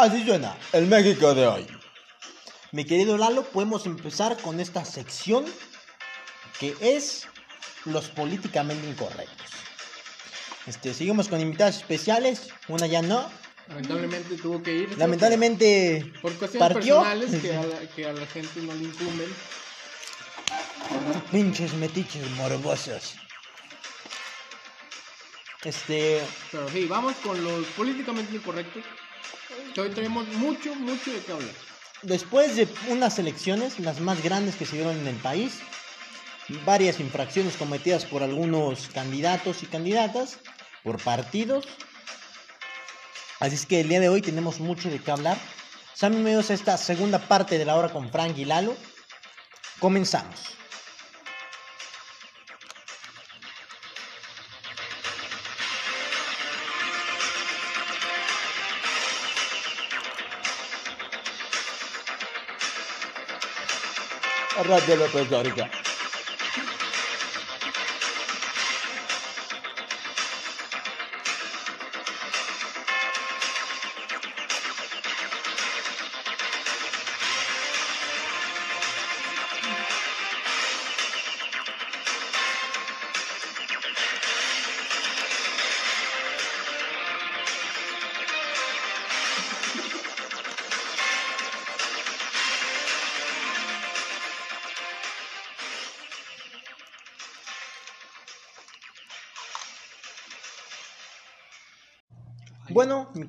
Así suena el México de hoy. Mi querido Lalo, podemos empezar con esta sección que es los políticamente incorrectos. Este, seguimos con invitados especiales, una ya no. Lamentablemente tuvo que ir. Lamentablemente Por cuestiones partió. personales que a, la, que a la gente no le incumben. Pinches metiches morbosos. Este, Pero sí, vamos con los políticamente incorrectos. Hoy tenemos mucho, mucho de qué hablar. después de unas elecciones, las más grandes que se dieron en el país, varias infracciones cometidas por algunos candidatos y candidatas, por partidos. Así es que el día de hoy tenemos mucho de qué hablar. Sean bienvenidos a esta segunda parte de la hora con Frank y Lalo. Comenzamos. రాజ్యాల యొక్క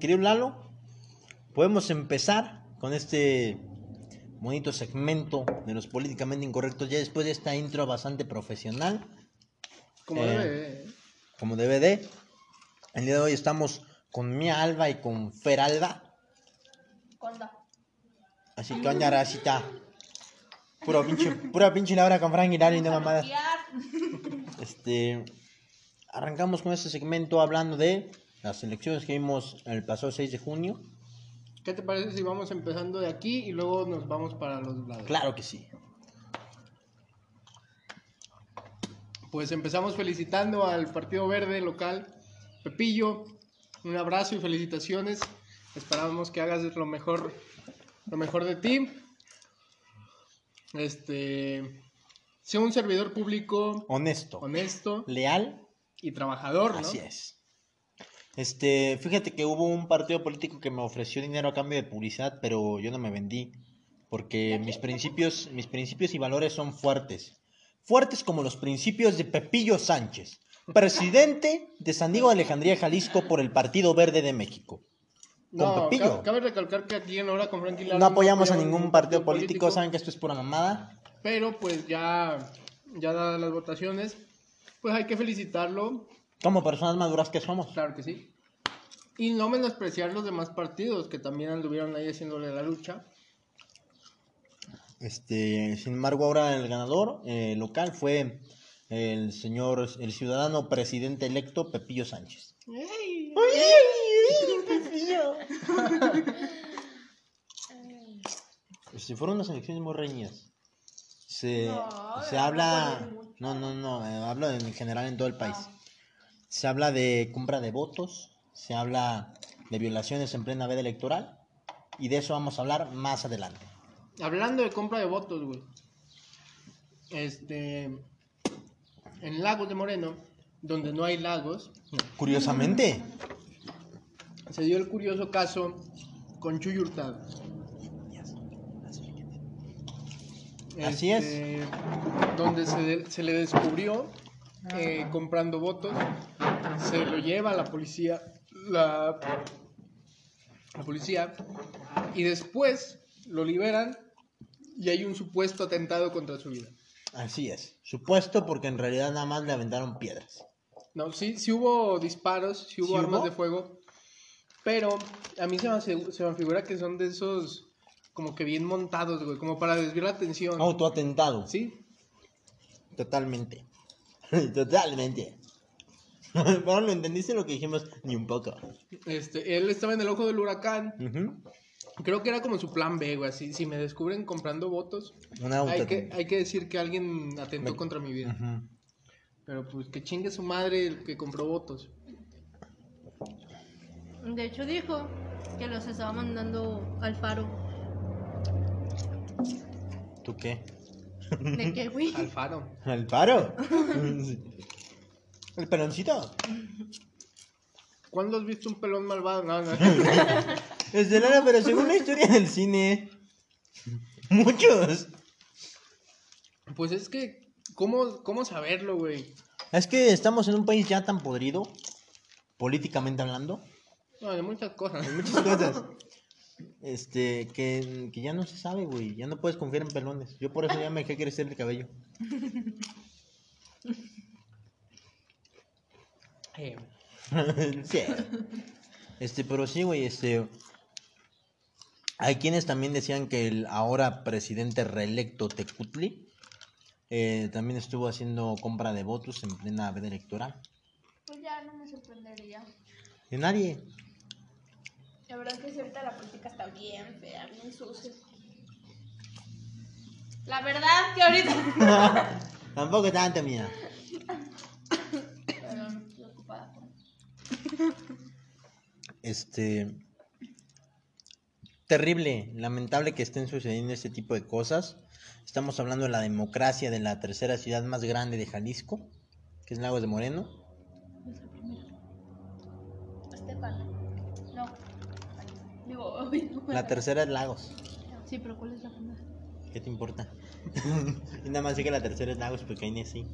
querido Lalo, podemos empezar con este bonito segmento de los políticamente incorrectos ya después de esta intro bastante profesional, Como Eh, debe. como DVD. El día de hoy estamos con Mia Alba y con Fer Alba. Conda. Así que oña racita. Puro pinche, pura pinche Laura con Frank y Lalo y no mamada. Este, arrancamos con este segmento hablando de las elecciones que vimos el pasado 6 de junio. ¿Qué te parece si vamos empezando de aquí y luego nos vamos para los lados? Claro que sí. Pues empezamos felicitando al Partido Verde local. Pepillo, un abrazo y felicitaciones. Esperamos que hagas lo mejor, lo mejor de ti. Este, sea un servidor público Honesto, honesto leal, y trabajador, ¿no? así es. Este, fíjate que hubo un partido político que me ofreció dinero a cambio de publicidad, pero yo no me vendí porque mis principios, mis principios y valores son fuertes. Fuertes como los principios de Pepillo Sánchez, presidente de San Diego de Alejandría, Jalisco por el Partido Verde de México. Con No, Pepillo. cabe recalcar que aquí en Hora con Frankie Lara No apoyamos a ningún partido político, saben que esto es pura mamada. Pero pues ya, ya dadas las votaciones, pues hay que felicitarlo, Como personas maduras que somos. claro que sí. Y no menospreciar los demás partidos que también anduvieron ahí haciéndole la lucha. Este, sin embargo, ahora el ganador eh, local fue el señor, el ciudadano presidente electo Pepillo Sánchez. ¡Ey! Si fueron unas elecciones muy reñidas. Se, No, se habla, no, no, no, eh, hablo en general en todo el país. Se habla de compra de votos, se habla de violaciones en plena veda electoral y de eso vamos a hablar más adelante. Hablando de compra de votos, güey. Este. En Lagos de Moreno, donde no hay lagos, Curiosamente, se dio el curioso caso con Chuy Hurtado. Así es. Este, Donde se, se le descubrió eh, comprando votos. Se lo lleva a la policía. La, la policía. Y después lo liberan. Y hay un supuesto atentado contra su vida. así es. Supuesto porque en realidad nada más le aventaron piedras. No, sí, sí hubo disparos, sí hubo ¿Sí armas hubo? de fuego. Pero a mí se me, hace- se me figura que son de esos como que bien montados, güey, como para desviar la atención. Autoatentado. Sí, Totalmente. Totalmente. Pero no entendiste lo que dijimos ni un poco. este, él estaba en el ojo del huracán. Creo que era como su plan B, güey. Así, si me descubren comprando votos, Una hay auto. que, hay que decir que alguien atentó Me- contra mi vida. Pero pues que chingue su madre el que compró votos. De hecho dijo que los estaba mandando al faro. ¿Tú qué? ¿De qué, güey? Alfaro. ¿Al paro? ¿El peloncito? ¿Cuándo has visto un pelón malvado? No, no. Es de Lara, pero según la historia del cine. Muchos. Pues es que, ¿cómo, cómo saberlo, güey? Es que estamos en un país ya tan podrido, políticamente hablando, No, de muchas cosas. en muchas cosas. Este, que, que ya no se sabe, güey. Ya no puedes confiar en pelones. Yo por eso ya me dejé crecer el cabello. Sí. Este, pero sí, güey, este. Hay quienes también decían que el ahora presidente reelecto Tecutli eh, también estuvo haciendo compra de votos en plena veda electoral. Pues ya no me sorprendería. De nadie. La verdad es que ahorita la política está bien fea, bien sucia. La verdad que ahorita... Tampoco tanto, mía. Este. Terrible, lamentable que estén sucediendo este tipo de cosas. Estamos hablando de la democracia de la tercera ciudad más grande de Jalisco, que es Lagos de Moreno. No. Digo, uy, no. La tercera es Lagos. Sí, pero ¿cuál es la primera? ¿Qué te importa? y nada más sé que la tercera es Lagos porque ahí nací.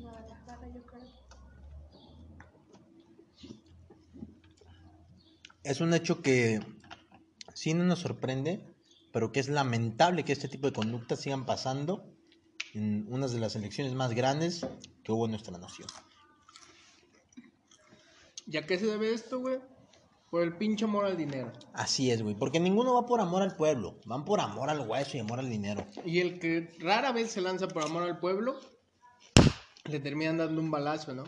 Guadalajara, yo creo. Es un hecho que sí no nos sorprende, pero que es lamentable que este tipo de conductas sigan pasando en una de las elecciones más grandes que hubo en nuestra nación. ¿Ya qué se debe esto, güey? Por el pinche amor al dinero. Así es, güey, porque ninguno va por amor al pueblo, van por amor al hueso y amor al dinero. Y el que rara vez se lanza por amor al pueblo, le terminan dando un balazo, ¿no?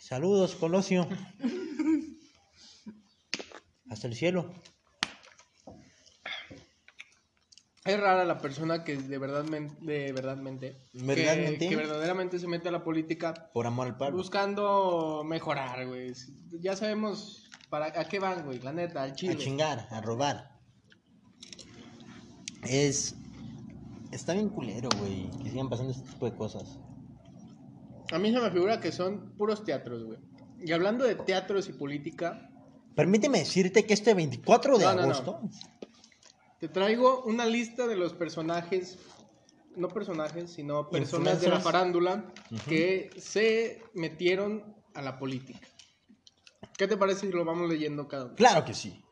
Saludos, Colosio. Hasta el cielo. Es rara la persona que de verdad, de verdadmente, que- ¿Verdadmente? Que, verdaderamente se mete a la política Por amor al pueblo. buscando mejorar, güey. Ya sabemos para a qué van, güey, la neta, al A chile. chingar, a robar. Es. Está bien culero, güey, que sigan pasando este tipo de cosas. A mí se me figura que son puros teatros, güey. Y hablando de teatros y política, Permíteme decirte que este 24 de No, no, no. agosto. te traigo una lista de los personajes, no personajes, sino personas de la farándula que se metieron a la política. ¿Qué te parece si lo vamos leyendo cada uno? Claro que sí.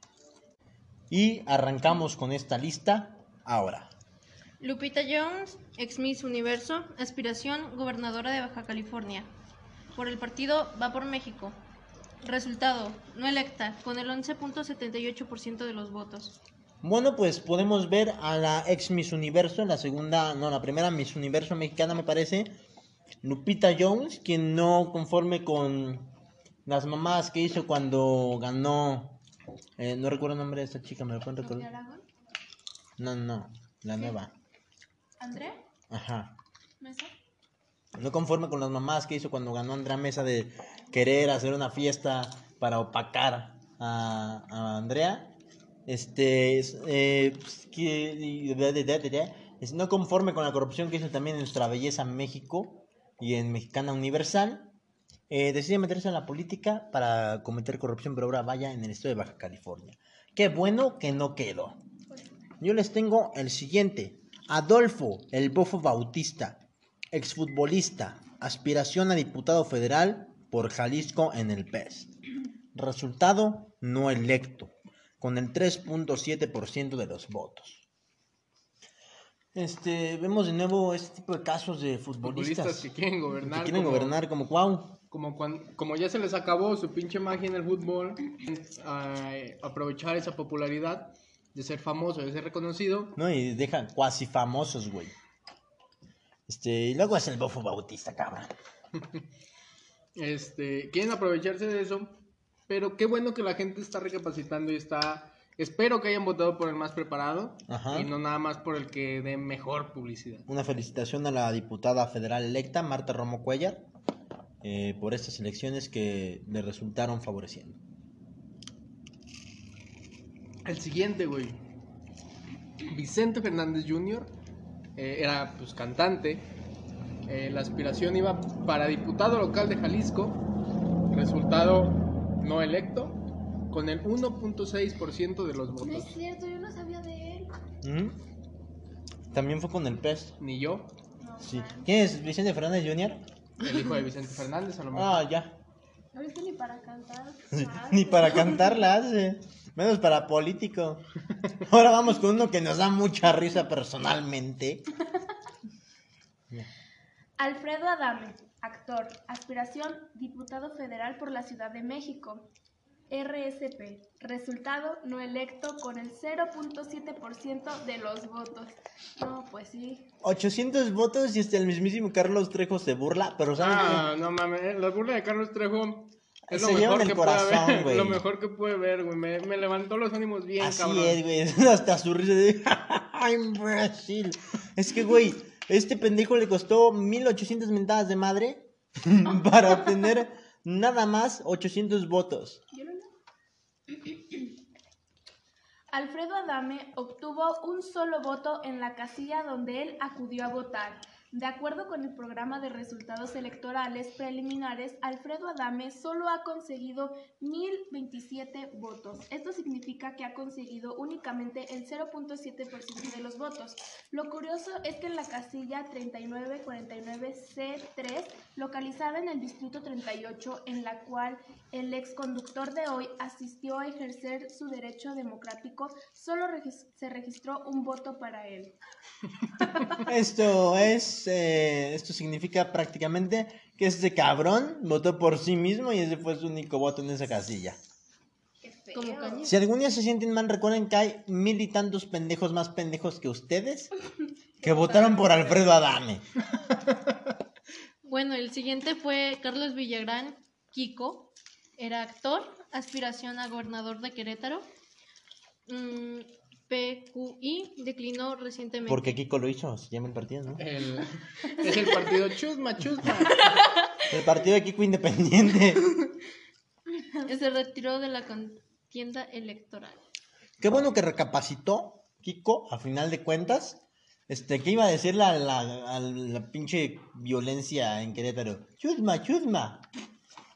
Y arrancamos con esta lista ahora. Lupita Jones, ex Miss Universo, aspiración gobernadora de Baja California. Por el partido Va por México. Resultado, no electa, con el 11.78% de los votos. Bueno, pues podemos ver a la ex Miss Universo, la segunda, no, la primera Miss Universo mexicana me parece, Lupita Jones, quien no conforme con las mamás que hizo cuando ganó, eh, no recuerdo el nombre de esta chica, ¿me lo pueden recordar? No, no, la nueva. ¿Andrea? Ajá. ¿Mesa? No conforme con las mamás que hizo cuando ganó Andrea Mesa de querer hacer una fiesta para opacar a, Andrea. Este, no conforme con la corrupción que hizo también en Nuestra Belleza México y en Mexicana Universal, eh, decide meterse en la política para cometer corrupción, pero ahora vaya en el estado de Baja California. Qué bueno que no quedó. Yo les tengo el siguiente. Adolfo, el bofo Bautista, exfutbolista, aspiración a diputado federal por Jalisco en el PES. Resultado no electo, con el 3.7% de los votos. Este, vemos de nuevo este tipo de casos de futbolistas, Futbolistas que quieren gobernar. que quieren como- gobernar como Cuau. Como, cuan- como ya se les acabó su pinche magia en el fútbol, aprovechar esa popularidad de ser famoso, de ser reconocido. ¿no? Y dejan cuasi famosos, güey. Este, y luego es el bofo Bautista, cabrón. Este, quieren aprovecharse de eso, pero qué bueno que la gente está recapacitando y está. Espero que hayan votado por el más preparado Ajá. y no nada más por el que dé mejor publicidad. Una felicitación a la diputada federal electa, Marta Romo Cuellar, eh, por estas elecciones que le resultaron favoreciendo. El siguiente, güey. Vicente Fernández Jr. eh, era pues cantante. Eh, la aspiración iba para diputado local de Jalisco. Resultado no electo. Con el 1.6% de los No es votos. cierto, yo no sabía de él. ¿Mm? También fue con el pez. Ni yo. No, Sí. ¿Quién es? ¿Vicente Fernández Jr.? El hijo de Vicente Fernández, a lo mejor. Ah, ya. Ahorita ni para cantar. Ni para cantar la hace. Menos para político. Ahora vamos con uno que nos da mucha risa personalmente. Alfredo Adame, actor, aspiración, diputado federal por la Ciudad de México. RSP, resultado no electo con el 0.7% de los votos. No, pues sí. 800 votos y este el mismísimo Carlos Trejo se burla, pero ¿saben Ah, no mames, eh, la burla de Carlos Trejo es Se lo mejor el que puede corazón, haber, güey. lo mejor que puede ver, güey. Me, me levantó los ánimos bien, Así cabrón. es, güey. Hasta su risa de imbécil. Es que, güey, este pendejo le costó 1800 mentadas de madre para obtener nada más 800 votos. Alfredo Adame obtuvo un solo voto en la casilla donde él acudió a votar. De acuerdo con el programa de resultados electorales preliminares, Alfredo Adame solo ha conseguido 1.027 votos. Esto significa que ha conseguido únicamente el 0.7% de los votos. Lo curioso es que en la casilla 3949C3, localizada en el distrito 38, en la cual el ex conductor de hoy asistió a ejercer su derecho democrático, solo se registró un voto para él. Esto es, eh, esto significa prácticamente que este cabrón votó por sí mismo y ese fue su único voto en esa casilla. Si algún día se sienten mal, recuerden que hay mil y tantos pendejos más pendejos que ustedes que votaron por Alfredo Adame. Bueno, el siguiente fue Carlos Villagrán Kiko. Era actor, aspiración a gobernador de Querétaro. Mm, PQI declinó recientemente. Porque Kiko lo hizo, se llama el partido, ¿no? El- es el partido chusma, chusma. El partido de Kiko Independiente. Se retiró de la contienda electoral. Qué bueno que recapacitó Kiko, a final de cuentas. Este, ¿qué iba a decir la, la, a la pinche violencia en Querétaro? Chusma, chusma.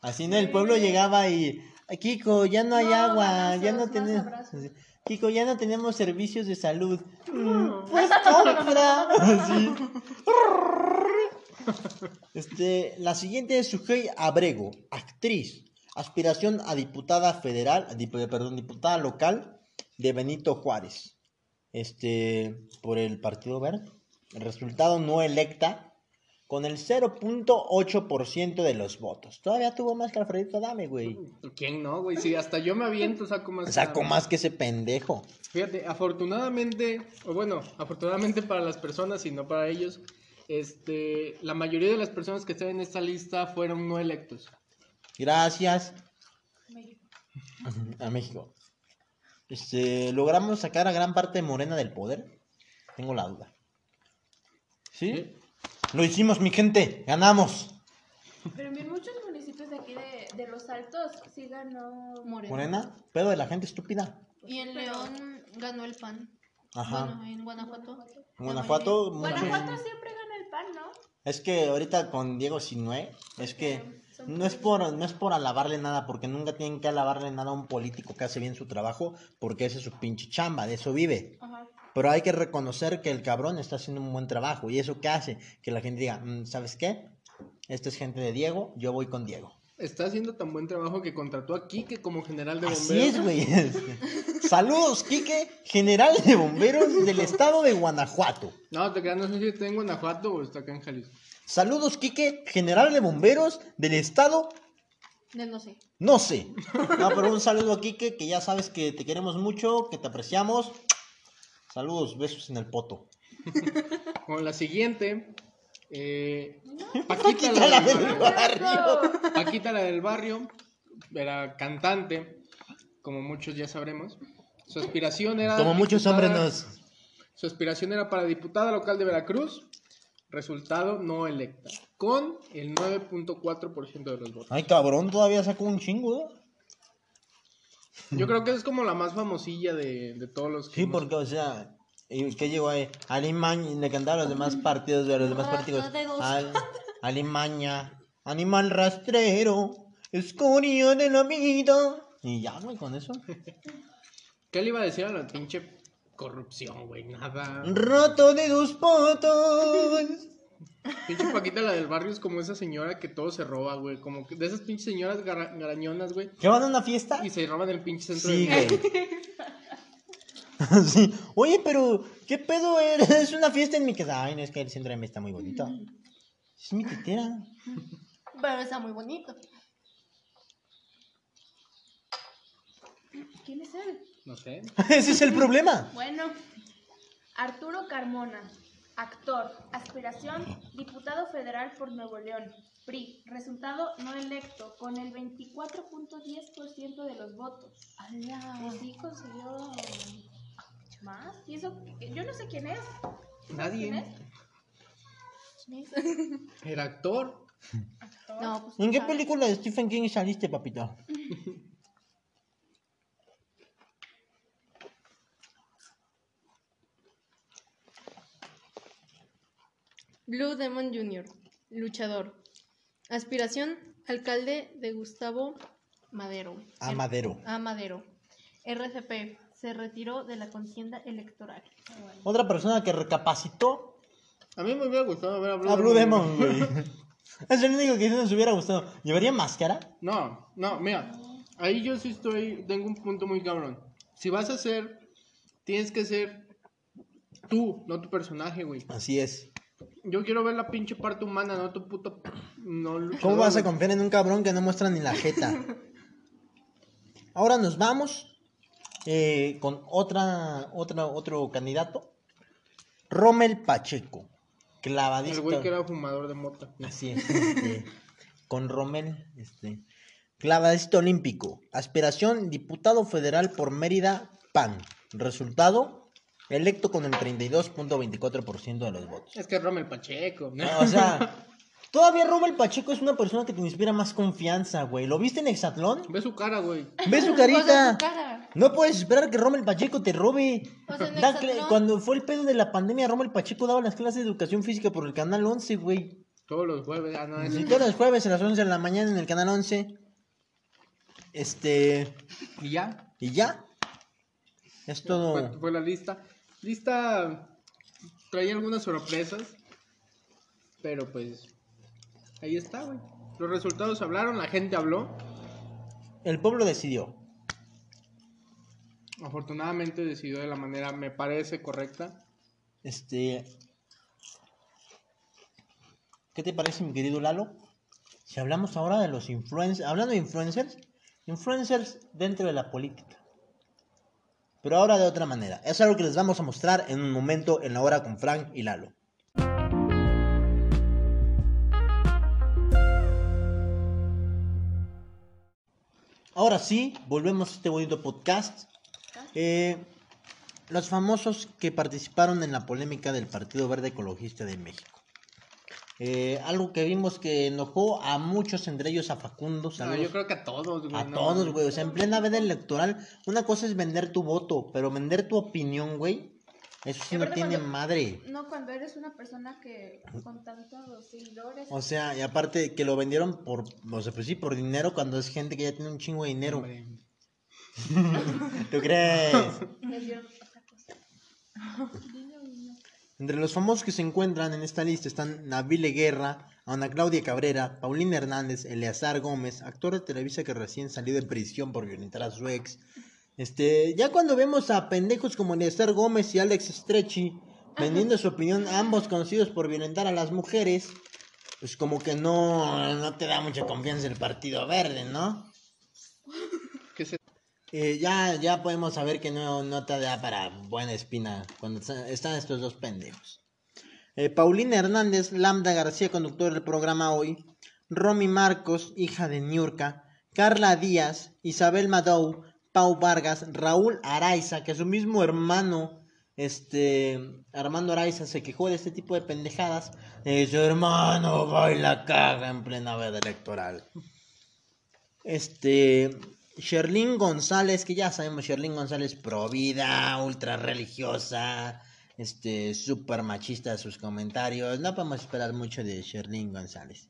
Así en el pueblo llegaba y, "Ay, Kiko, ya no hay No, agua, ya no abrazos. Kiko, ya no tenemos servicios de salud. "Mm, pues compra. Así. Este, la siguiente es Sujei Abrego, actriz, aspiración a diputada federal, dip- perdón, diputada local de Benito Juárez. Este, por el Partido Verde. El resultado no electa con el 0.8% de los votos. Todavía tuvo más que Alfredito Adame, güey. ¿Quién no, güey? Sí, hasta yo me aviento, saco más. Sacó más que ese pendejo. Fíjate, afortunadamente, o bueno, afortunadamente para las personas y no para ellos, este, la mayoría de las personas que están en esta lista fueron no electos. Gracias a México. Este, logramos sacar a gran parte de Morena del poder. Tengo la duda. ¿Sí? ¿Sí? Lo hicimos, mi gente. Ganamos. Pero en muchos municipios de aquí de, de Los Altos sí ganó Moreno. Morena, pedo de la gente estúpida. Y en León ganó el PAN. Ajá. Bueno, en Guanajuato. En Guanajuato, muchos- Guanajuato siempre gana el PAN, ¿no? Es que ahorita con Diego Sinue, es que no es por no es por alabarle nada, porque nunca tienen que alabarle nada a un político que hace bien su trabajo, porque ese es su pinche chamba, de eso vive. Ajá. Pero hay que reconocer que el cabrón está haciendo un buen trabajo. ¿Y eso qué hace? Que la gente diga, "Mm, ¿sabes qué? Esta es gente de Diego, yo voy con Diego. Está haciendo tan buen trabajo que contrató a Quique como general de bomberos. Así es, güey. Saludos, Quique, general de bomberos del estado de Guanajuato. No, te creas, no sé si está en Guanajuato o está acá en Jalisco. Saludos, Quique, general de bomberos del estado De no sé. No sé. No, pero un saludo a Kike, que ya sabes que te queremos mucho, que te apreciamos. Saludos, besos en el poto. Con la siguiente, eh, Paquita, Paquita, la la del barrio. barrio. Paquita, la del barrio, era cantante, como muchos ya sabremos. Su aspiración era. Como muchos hombres nos. Su aspiración era para diputada local de Veracruz. Resultado no electa. Con el 9.4% de los votos. Ay, cabrón, todavía sacó un chingo. Yo creo que es como la más famosilla de, de todos los que Sí, hemos- porque, o sea, ¿y ¿qué llegó ahí? Alemania, le cantaba a los demás partidos, de los demás partidos. Al- Alemania, animal rastrero, escoria de la vida. Y ya, güey, con eso. ¿Qué le iba a decir a la pinche corrupción, güey? Nada. Rato de dos patas. Pinche Paquita, la del barrio, es como esa señora que todo se roba, güey. Como que de esas pinches señoras gara- garañonas, güey. ¿Que van a una fiesta? Y se roban el pinche centro Sí, de... güey. sí. Oye, pero, ¿qué pedo eres? Es una fiesta en mi casa. Ay, no, es que el centro de mí está muy bonito. Es mi tetera. Pero está muy bonito. ¿Quién es él? No sé. Ese es el problema. Bueno, Arturo Carmona, actor, aspiración, diputado federal por Nuevo León, PRI, resultado no electo, con el 24.10% de los votos. Pues sí, consiguió más. ¿Y eso? Yo no sé quién es. ¿Quién Nadie. es? Era actor. Actor. No, pues. ¿En qué ¿sabes? película de Stephen King saliste, papito? Blue Demon Jr., luchador. Aspiración, alcalde de Gustavo Madero. A Madero. A Madero. RCP, se retiró de la contienda electoral. Otra persona que recapacitó A mí me hubiera gustado ver a Blue, a Blue Demon, güey. Es el único que sí nos hubiera gustado. ¿Llevaría máscara? No, no, mira. Ahí yo sí estoy, tengo un punto muy cabrón. Si vas a ser, tienes que ser tú, no tu personaje, güey. Así es. Yo quiero ver la pinche parte humana, no tu puto... No, ¿Cómo vas a confiar en un cabrón que no muestra ni la jeta? Ahora nos vamos eh, con otra, otra, otro candidato. Rommel Pacheco. Clavadista. El güey que era fumador de mota. Así es. este, con Rommel, este. Clavadista olímpico. Aspiración, diputado federal por Mérida, PAN. Resultado, electo con el 32.24% de los votos. Es que es Rommel Pacheco. ¿no? O sea, todavía Rommel Pacheco es una persona que te inspira más confianza, güey. ¿Lo viste en Exatlón? Ve su cara, güey. Ve su O sea, carita. su cara. No puedes esperar que Rommel Pacheco te robe. O sea, en Cuando fue el pedo de la pandemia, Rommel Pacheco daba las clases de educación física por el canal 11, güey. Todos los jueves. Ah, no, es... Y todos los jueves a las 11 de la mañana en el canal 11. Este. Y ya. Y ya. Es todo. Fue, fue la lista. Lista traía algunas sorpresas. Pero pues. Ahí está, güey. Los resultados hablaron, la gente habló. El pueblo decidió. Afortunadamente decidió de la manera, me parece correcta. Este. ¿Qué te parece, mi querido Lalo? Si hablamos ahora de los influencers. Hablando de influencers. Influencers dentro de la política. Pero ahora de otra manera. Es algo que les vamos a mostrar en un momento en la hora con Frank y Lalo. Ahora sí, volvemos a este bonito podcast. Eh, los famosos que participaron en la polémica del Partido Verde Ecologista de México. Eh, algo que vimos que enojó a muchos, entre ellos a Facundo. No, yo creo que a todos, güey. A no todos, güey. O sea, en plena veda electoral, una cosa es vender tu voto, pero vender tu opinión, güey, eso sí no tiene cuando- madre. No, cuando eres una persona que con tantos seguidores. O sea, y aparte que lo vendieron por, o sea, pues sí, por dinero cuando es gente que ya tiene un chingo de dinero. ¿Tú crees? Entre los famosos que se encuentran en esta lista están Nabile Guerra, Ana Claudia Cabrera, Paulina Hernández, Eleazar Gómez, actor de Televisa que recién salió de prisión por violentar a su ex. Este, ya cuando vemos a pendejos como Eleazar Gómez y Alex Stretchy vendiendo su opinión, ambos conocidos por violentar a las mujeres, pues como que no, no te da mucha confianza el Partido Verde, ¿no? ¿Qué se- Eh, ya, ya podemos saber que no, no te da para buena espina cuando está- están estos dos pendejos. Eh, Paulina Hernández, Lambda García, conductor del programa hoy. Romy Marcos, hija de Niurka. Carla Díaz, Isabel Madou, Pau Vargas, Raúl Araiza, que su mismo hermano, este, Armando Araiza, se quejó de este tipo de pendejadas. Eh, su hermano va y la caga en plena veda electoral. Este, Sherlyn González, que ya sabemos, Sherlyn González pro vida, ultra religiosa, este, súper machista sus comentarios. No podemos esperar mucho de Sherlyn González.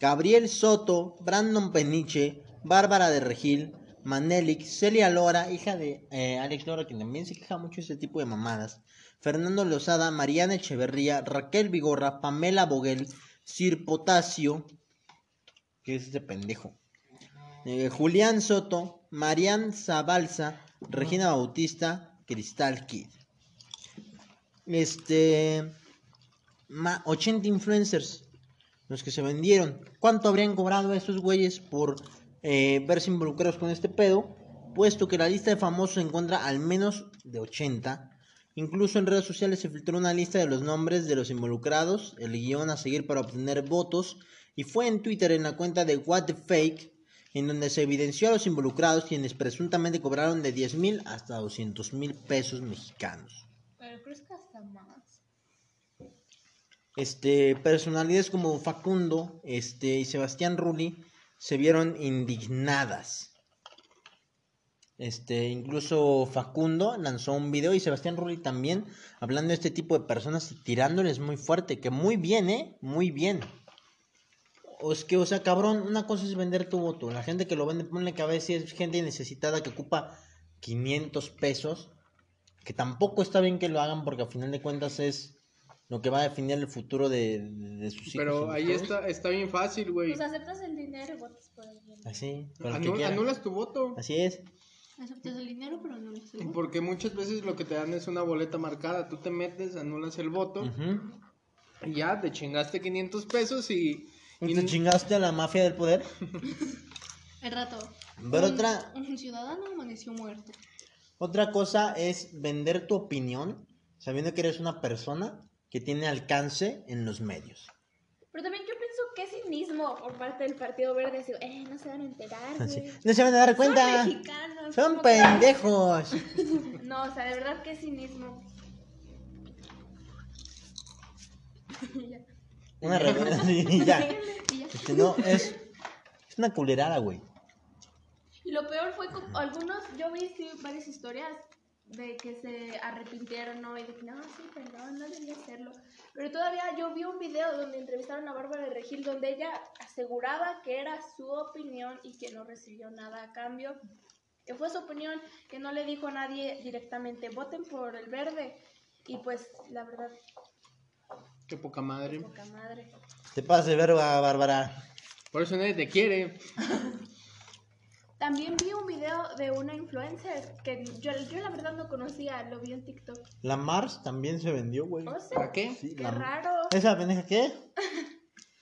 Gabriel Soto, Brandon Peniche, Bárbara de Regil, Manelik, Celia Lora, hija de eh, Alex Lora, quien también se queja mucho de este tipo de mamadas. Fernando Lozada, Mariana Echeverría, Raquel Vigorra, Pamela Boguel, Sir Potasio, que es ese pendejo. Eh, Julián Soto, Marian Zabalza, Regina Bautista, Cristal Kid. Este. ma- 80 influencers. Los que se vendieron. ¿Cuánto habrían cobrado esos güeyes por eh, verse involucrados con este pedo? Puesto que la lista de famosos se encuentra al menos de 80. Incluso en redes sociales se filtró una lista de los nombres de los involucrados, el guion a seguir para obtener votos, y fue en Twitter en la cuenta de What the Fake, en donde se evidenció a los involucrados quienes presuntamente cobraron de 10 mil hasta 200 mil pesos mexicanos. Pero creo que hasta más. Este, personalidades como Facundo este, y Sebastián Rulli se vieron indignadas. Este, incluso Facundo lanzó un video y Sebastián Rulli también hablando de este tipo de personas y tirándoles muy fuerte, que muy bien, ¿eh? Muy bien. O es que, o sea, cabrón, una cosa es vender tu voto. La gente que lo vende, ponle que a veces es gente necesitada que ocupa 500 pesos, que tampoco está bien que lo hagan porque al final de cuentas es lo que va a definir el futuro de, de- de sus hijos. Pero ahí está, está bien fácil, güey. Pues aceptas el dinero y votas por el dinero. Así, el anulas tu voto. Así es. Aceptas el dinero, pero no lo aceptas. Porque muchas veces lo que te dan es una boleta marcada. Tú te metes, anulas el voto. Y ya te chingaste 500 pesos y. ¿Y te chingaste a la mafia del poder? El rato. Pero un, otra, Un ciudadano amaneció muerto. otra cosa es vender tu opinión sabiendo que eres una persona que tiene alcance en los medios. Pero también yo pienso que es cinismo por parte del Partido Verde. Así, eh, no se van a enterar. No se van a dar cuenta. Son mexicanos. Son que- pendejos. No, o sea, de verdad que es cinismo. Ya. Una rebelión. sí, ya. Y ya. Este, no, es, es una culerada, güey. Y lo peor fue que algunos, yo vi sí, varias historias de que se arrepintieron, ¿no? Y de que, no, sí, perdón, no debía hacerlo. Pero todavía yo vi un video donde entrevistaron a Bárbara de Regil donde ella aseguraba que era su opinión y que no recibió nada a cambio. Que fue su opinión, que no le dijo a nadie directamente, voten por el verde. Y pues, la verdad, Qué poca madre. poca madre. Te pase verga, Bárbara. Por eso nadie te quiere. También vi un video de una influencer que yo, yo la verdad no conocía, lo vi en TikTok. La Mars también se vendió, güey. O sea, ¿Para qué? Sí, qué la- raro. ¿Esa pendeja qué?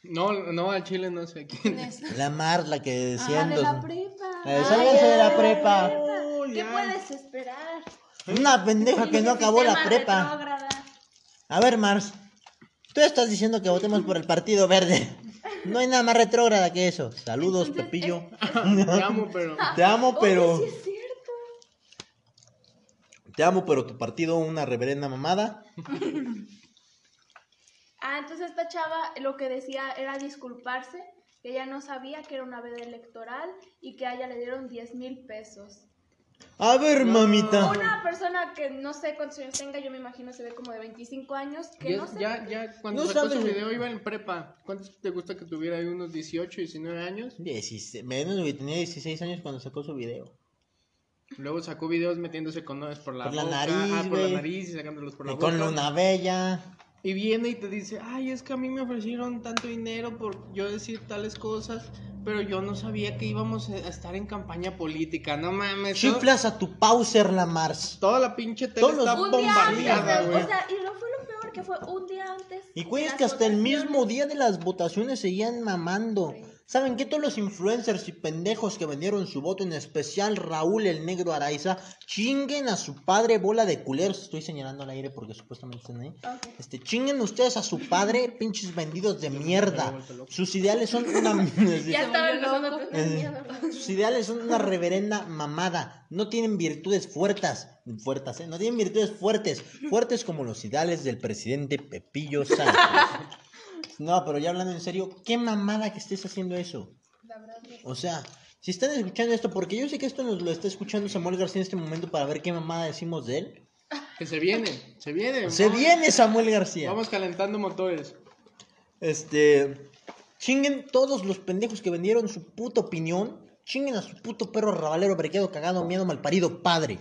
No, no, al chile no sé quién ¿Quién es. La Mars, la que Ah, decían de los- la prepa. La de de la prepa. Oh, ¿Qué puedes esperar? Una pendeja que no acabó la prepa. retrógrada. A ver, Mars. Tú estás diciendo que votemos por el Partido Verde. No hay nada más retrógrada que eso. Saludos, Entonces, Pepillo. Te amo, pero. Te amo, pero. Sí es cierto. Te amo, pero tu partido una reverenda mamada. Ah, entonces esta chava lo que decía era disculparse, que ella no sabía que era una veda electoral y que a ella le dieron 10 mil pesos. A ver, mamita. Una persona que no sé cuántos años tenga, yo me imagino se ve como de 25 años, que Ya, no sé. ya, ya, cuando No sacó su video iba en prepa. ¿Cuántos te gusta que tuviera ahí? ¿Unos 18, 19 años? 16, menos, güey. Tenía 16 años cuando sacó su video. Luego sacó videos metiéndose por la Por la boca, nariz, ah, por la güey. nariz y sacándolos por la Y boca. con Luna Bella. Y viene y te dice, ay, es que a mí me ofrecieron tanto dinero por yo decir tales cosas, pero yo no sabía que íbamos a estar en campaña política, no mames. todo- Chiflas a tu pauser, la Mars. Toda la pinche tele Todos los- está bombardeada, güey. o sea, y no fue lo peor que fue un día antes. Y güey, de es las que hasta el mismo día de las votaciones seguían mamando. ¿Saben qué? Todos los influencers y pendejos que vendieron su voto, en especial Raúl el Negro Araiza, chinguen a su padre bola de culeros. Estoy señalando al aire porque supuestamente están ahí. Este, chinguen ustedes a su padre, pinches vendidos de mierda. Sus ideales son una... Ya estaba loco. miedo. Sus ideales son una reverenda mamada. No tienen virtudes fuertes. Fuertes, ¿eh? No tienen virtudes fuertes. Fuertes como los ideales del presidente Pepillo Sánchez. No, pero ya hablando en serio, ¿qué mamada que estés haciendo eso? La verdad, no. O sea, Si están escuchando esto, porque yo sé que esto nos lo está escuchando Samuel García en este momento para ver qué mamada decimos de él. Que se viene, se viene. Se vamos- viene Samuel García. Vamos calentando motores. Este. Chinguen todos los pendejos que vendieron su puta opinión. Chinguen a su puto perro rabalero, brequeado, cagado, miedo, malparido, padre.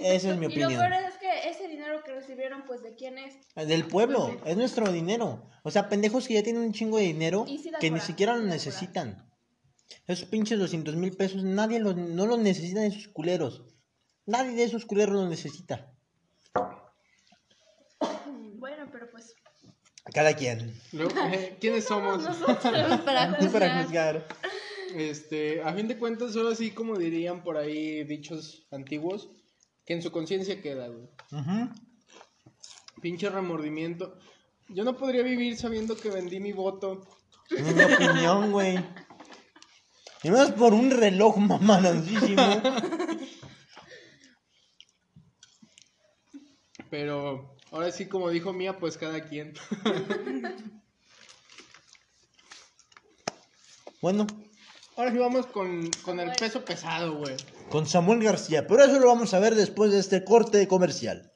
Esa es mi Y lo opinión. peor es que ese dinero que recibieron, pues, ¿de quién es? Del pueblo, es nuestro dinero. O sea, pendejos que ya tienen un chingo de dinero sí que ni siquiera lo necesitan. Esos pinches 200 mil pesos, nadie los, no los necesitan esos culeros. Nadie de esos culeros los necesita. Bueno, pero pues... Cada quien. Luego, eh, ¿Quiénes somos? Para Para juzgar. juzgar. Este, a fin de cuentas, solo así como dirían por ahí dichos antiguos, que en su conciencia queda, güey. Pinche remordimiento. Yo no podría vivir sabiendo que vendí mi voto. Es mi opinión, güey. Y más por un reloj mamaloncísimo. Pero ahora sí, como dijo Mía, pues cada quien. Bueno, Ahora sí vamos con, con el peso pesado, güey. con Samuel García. Pero eso lo vamos a ver después de este corte comercial.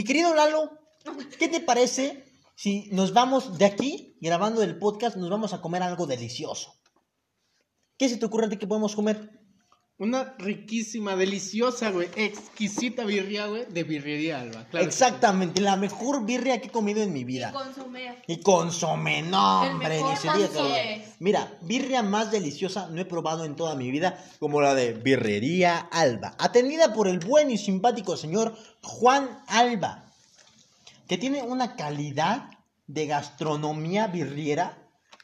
Mi querido Lalo, ¿qué te parece si nos vamos de aquí, grabando el podcast, nos vamos a comer algo delicioso? ¿Qué se te ocurre a ti que podemos comer? Una riquísima, deliciosa, güey, exquisita birria, güey, de birrería Alba. Claro Exactamente, la mejor birria que he comido en mi Y vida. consumé. Y consomé, no, El hombre, mejor ni se diga, consomé. Mira, birria más deliciosa no he probado en toda mi vida como la de Birrería Alba, atendida por el buen y simpático señor Juan Alba, que tiene una calidad de gastronomía birriera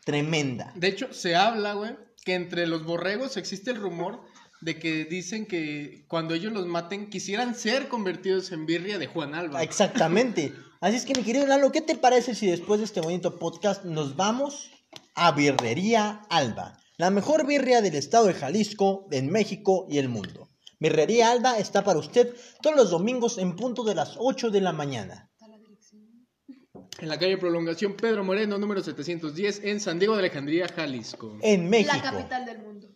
tremenda. De hecho, se habla, güey, que entre los borregos existe el rumor de que dicen que cuando ellos los maten quisieran ser convertidos en birria de Juan Alba. Exactamente. Así es que mi querido Lalo, ¿qué te parece si después de este bonito podcast nos vamos a Birrería Alba? La mejor birria del estado de Jalisco, en México y el mundo. Birrería Alba está para usted todos los domingos en punto de las 8 de la mañana. En la calle Prolongación Pedro Moreno, número 710, en San Diego de Alejandría, Jalisco. En México. La capital del mundo.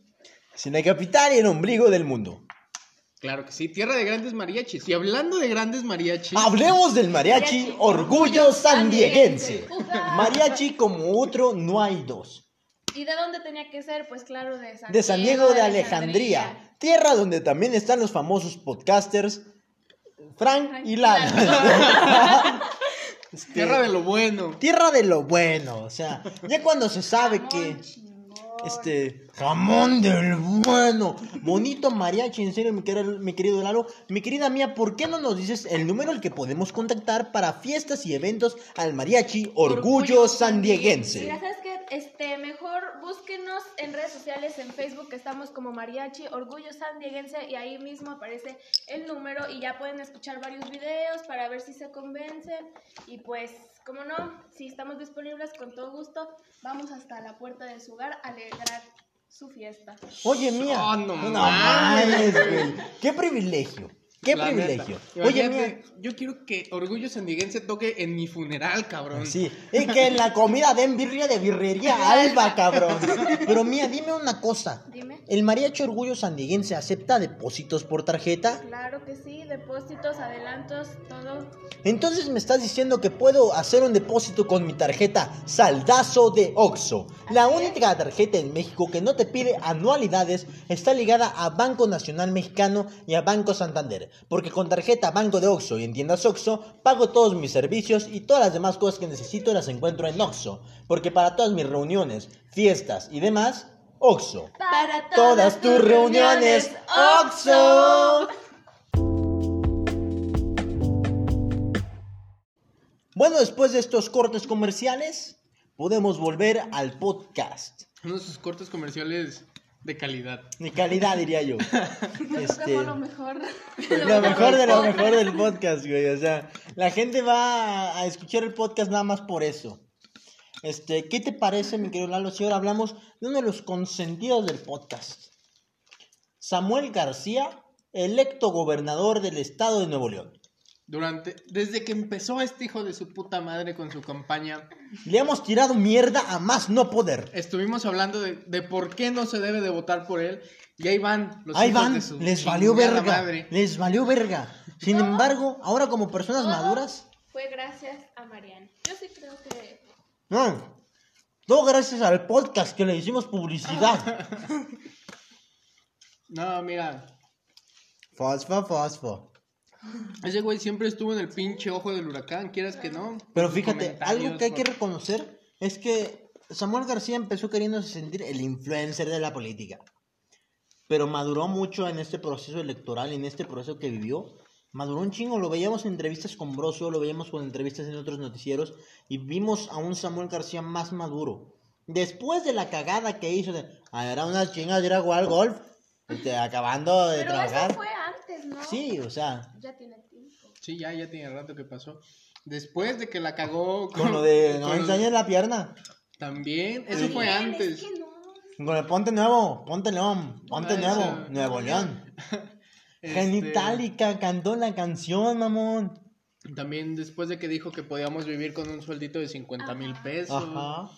Es la capital y el ombligo del mundo. Claro que sí, tierra de grandes mariachis. Y hablando de grandes mariachis, Hablemos del mariachi Mariachi. Orgullo Sandieguense. Mariachi como otro no hay dos. ¿Y de dónde tenía que ser? Pues claro, de San, de San Diego de Alejandría, tierra donde también están los famosos podcasters Frank y Lalo. Este, tierra de lo bueno. tierra de lo bueno, o sea, ya cuando se sabe que este jamón del bueno, bonito mariachi, en serio, mi querido, mi querido Lalo, mi querida mía, ¿por qué no nos dices el número al que podemos contactar para fiestas y eventos al mariachi Orgullo Sandieguense? Mira, ¿sabes qué? Este, mejor búsquenos en redes sociales, en Facebook, que estamos como Mariachi Orgullo Sandieguense y ahí mismo aparece el número y ya pueden escuchar varios videos para ver si se convencen y pues, como no, si estamos disponibles con todo gusto, vamos hasta la puerta de su hogar a alegrar su fiesta. Oye, mía. Oh, no mames, mames. güey. Qué privilegio. Qué La privilegio. neta. Oye, mía. yo quiero que Orgullo Sandiguense toque en mi funeral, cabrón. Sí, y que en la comida den birria de birrería alba, cabrón. Pero mía, dime una cosa. Dime. ¿El mariachi Orgullo Sandieguense acepta depósitos por tarjeta? Claro que sí, depósitos, adelantos, todo. Entonces me estás diciendo que puedo hacer un depósito con mi tarjeta Saldazo de Oxo. La única tarjeta en México que no te pide anualidades está ligada a Banco Nacional Mexicano y a Banco Santander. Porque con tarjeta Banco de Oxo y en tiendas Oxo pago todos mis servicios y todas las demás cosas que necesito las encuentro en Oxo. Porque para todas mis reuniones, fiestas y demás, Oxo. Para Todas tus reuniones, Oxo. Bueno, después de estos cortes comerciales, podemos volver al podcast. Uno de sus cortes comerciales de calidad. De calidad, diría yo. Este, lo mejor. lo mejor de lo mejor del podcast, güey. O sea, la gente va a escuchar el podcast nada más por eso. Este, ¿qué te parece, mi querido Lalo? Si ahora hablamos de uno de los consentidos del podcast. Samuel García, electo gobernador del estado de Nuevo León. Durante, desde que empezó este hijo de su puta madre con su campaña, Le hemos tirado mierda a más no poder. estuvimos hablando de, de por qué no se debe de votar por él. Y ahí van los Ahí hijos van, de su les valió verga. madre. Les valió verga. Sin embargo, ahora como personas maduras, Fue gracias a Mariana. Yo sí creo que... no. Todo gracias al podcast que le hicimos publicidad. No, mira, Fosfo, fosfo. Ese güey siempre estuvo en el pinche ojo del huracán, quieras que no. Pero fíjate, algo que hay que reconocer es que Samuel García empezó queriéndose sentir el influencer de la política. Pero maduró mucho en este proceso electoral, en este proceso que vivió. Maduró un chingo, lo veíamos en entrevistas con Brosio, lo veíamos con entrevistas en otros noticieros y vimos a un Samuel García más maduro. Después de la cagada que hizo de, "Ah, era una chinga de ir a jugar golf, este, acabando de Pero trabajar. eso fue ¿no? Sí, o sea, Ya tiene tiempo. Sí, ya, ya tiene rato que pasó. Después de que la cagó con lo de no con lo- enseñes la pierna. También, eso fue Bien, antes. Es que no. Con el Ponte Nuevo, Ponte León, Ponte Ah, Nuevo, eso. Nuevo León. Este, Genitalica cantó la canción, mamón. También después de que dijo que podíamos vivir con un sueldito de 50 mil pesos. Ajá.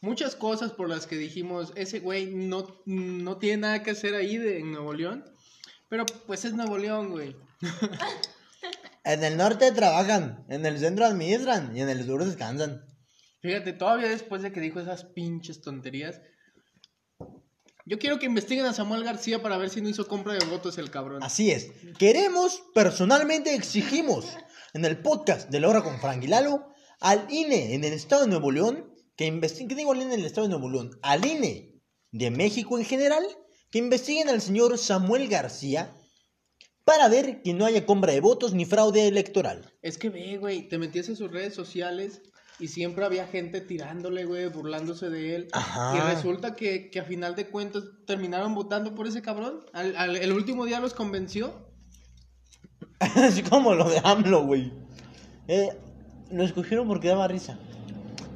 Muchas cosas por las que dijimos, ese güey no, no tiene nada que hacer ahí de, en Nuevo León. Pero pues es Nuevo León, güey. En el norte trabajan, en el centro administran y en el sur descansan. Fíjate, todavía después de que dijo esas pinches tonterías. Yo quiero que investiguen a Samuel García para ver si no hizo compra de votos el cabrón. Así es. Queremos, personalmente exigimos, en el podcast de la hora con Frank y Lalo, al INE en el estado de Nuevo León, que investiguen, ¿qué digo al INE en el estado de Nuevo León? Al INE de México en general, que investiguen al señor Samuel García para ver que no haya compra de votos ni fraude electoral. Es que ve, güey, te metías en sus redes sociales y siempre había gente tirándole, güey, burlándose de él. Ajá. Y resulta que, que a final de cuentas terminaron votando por ese cabrón. Al, al- el último día los convenció. Así como lo de AMLO, güey. Eh, lo escogieron porque daba risa.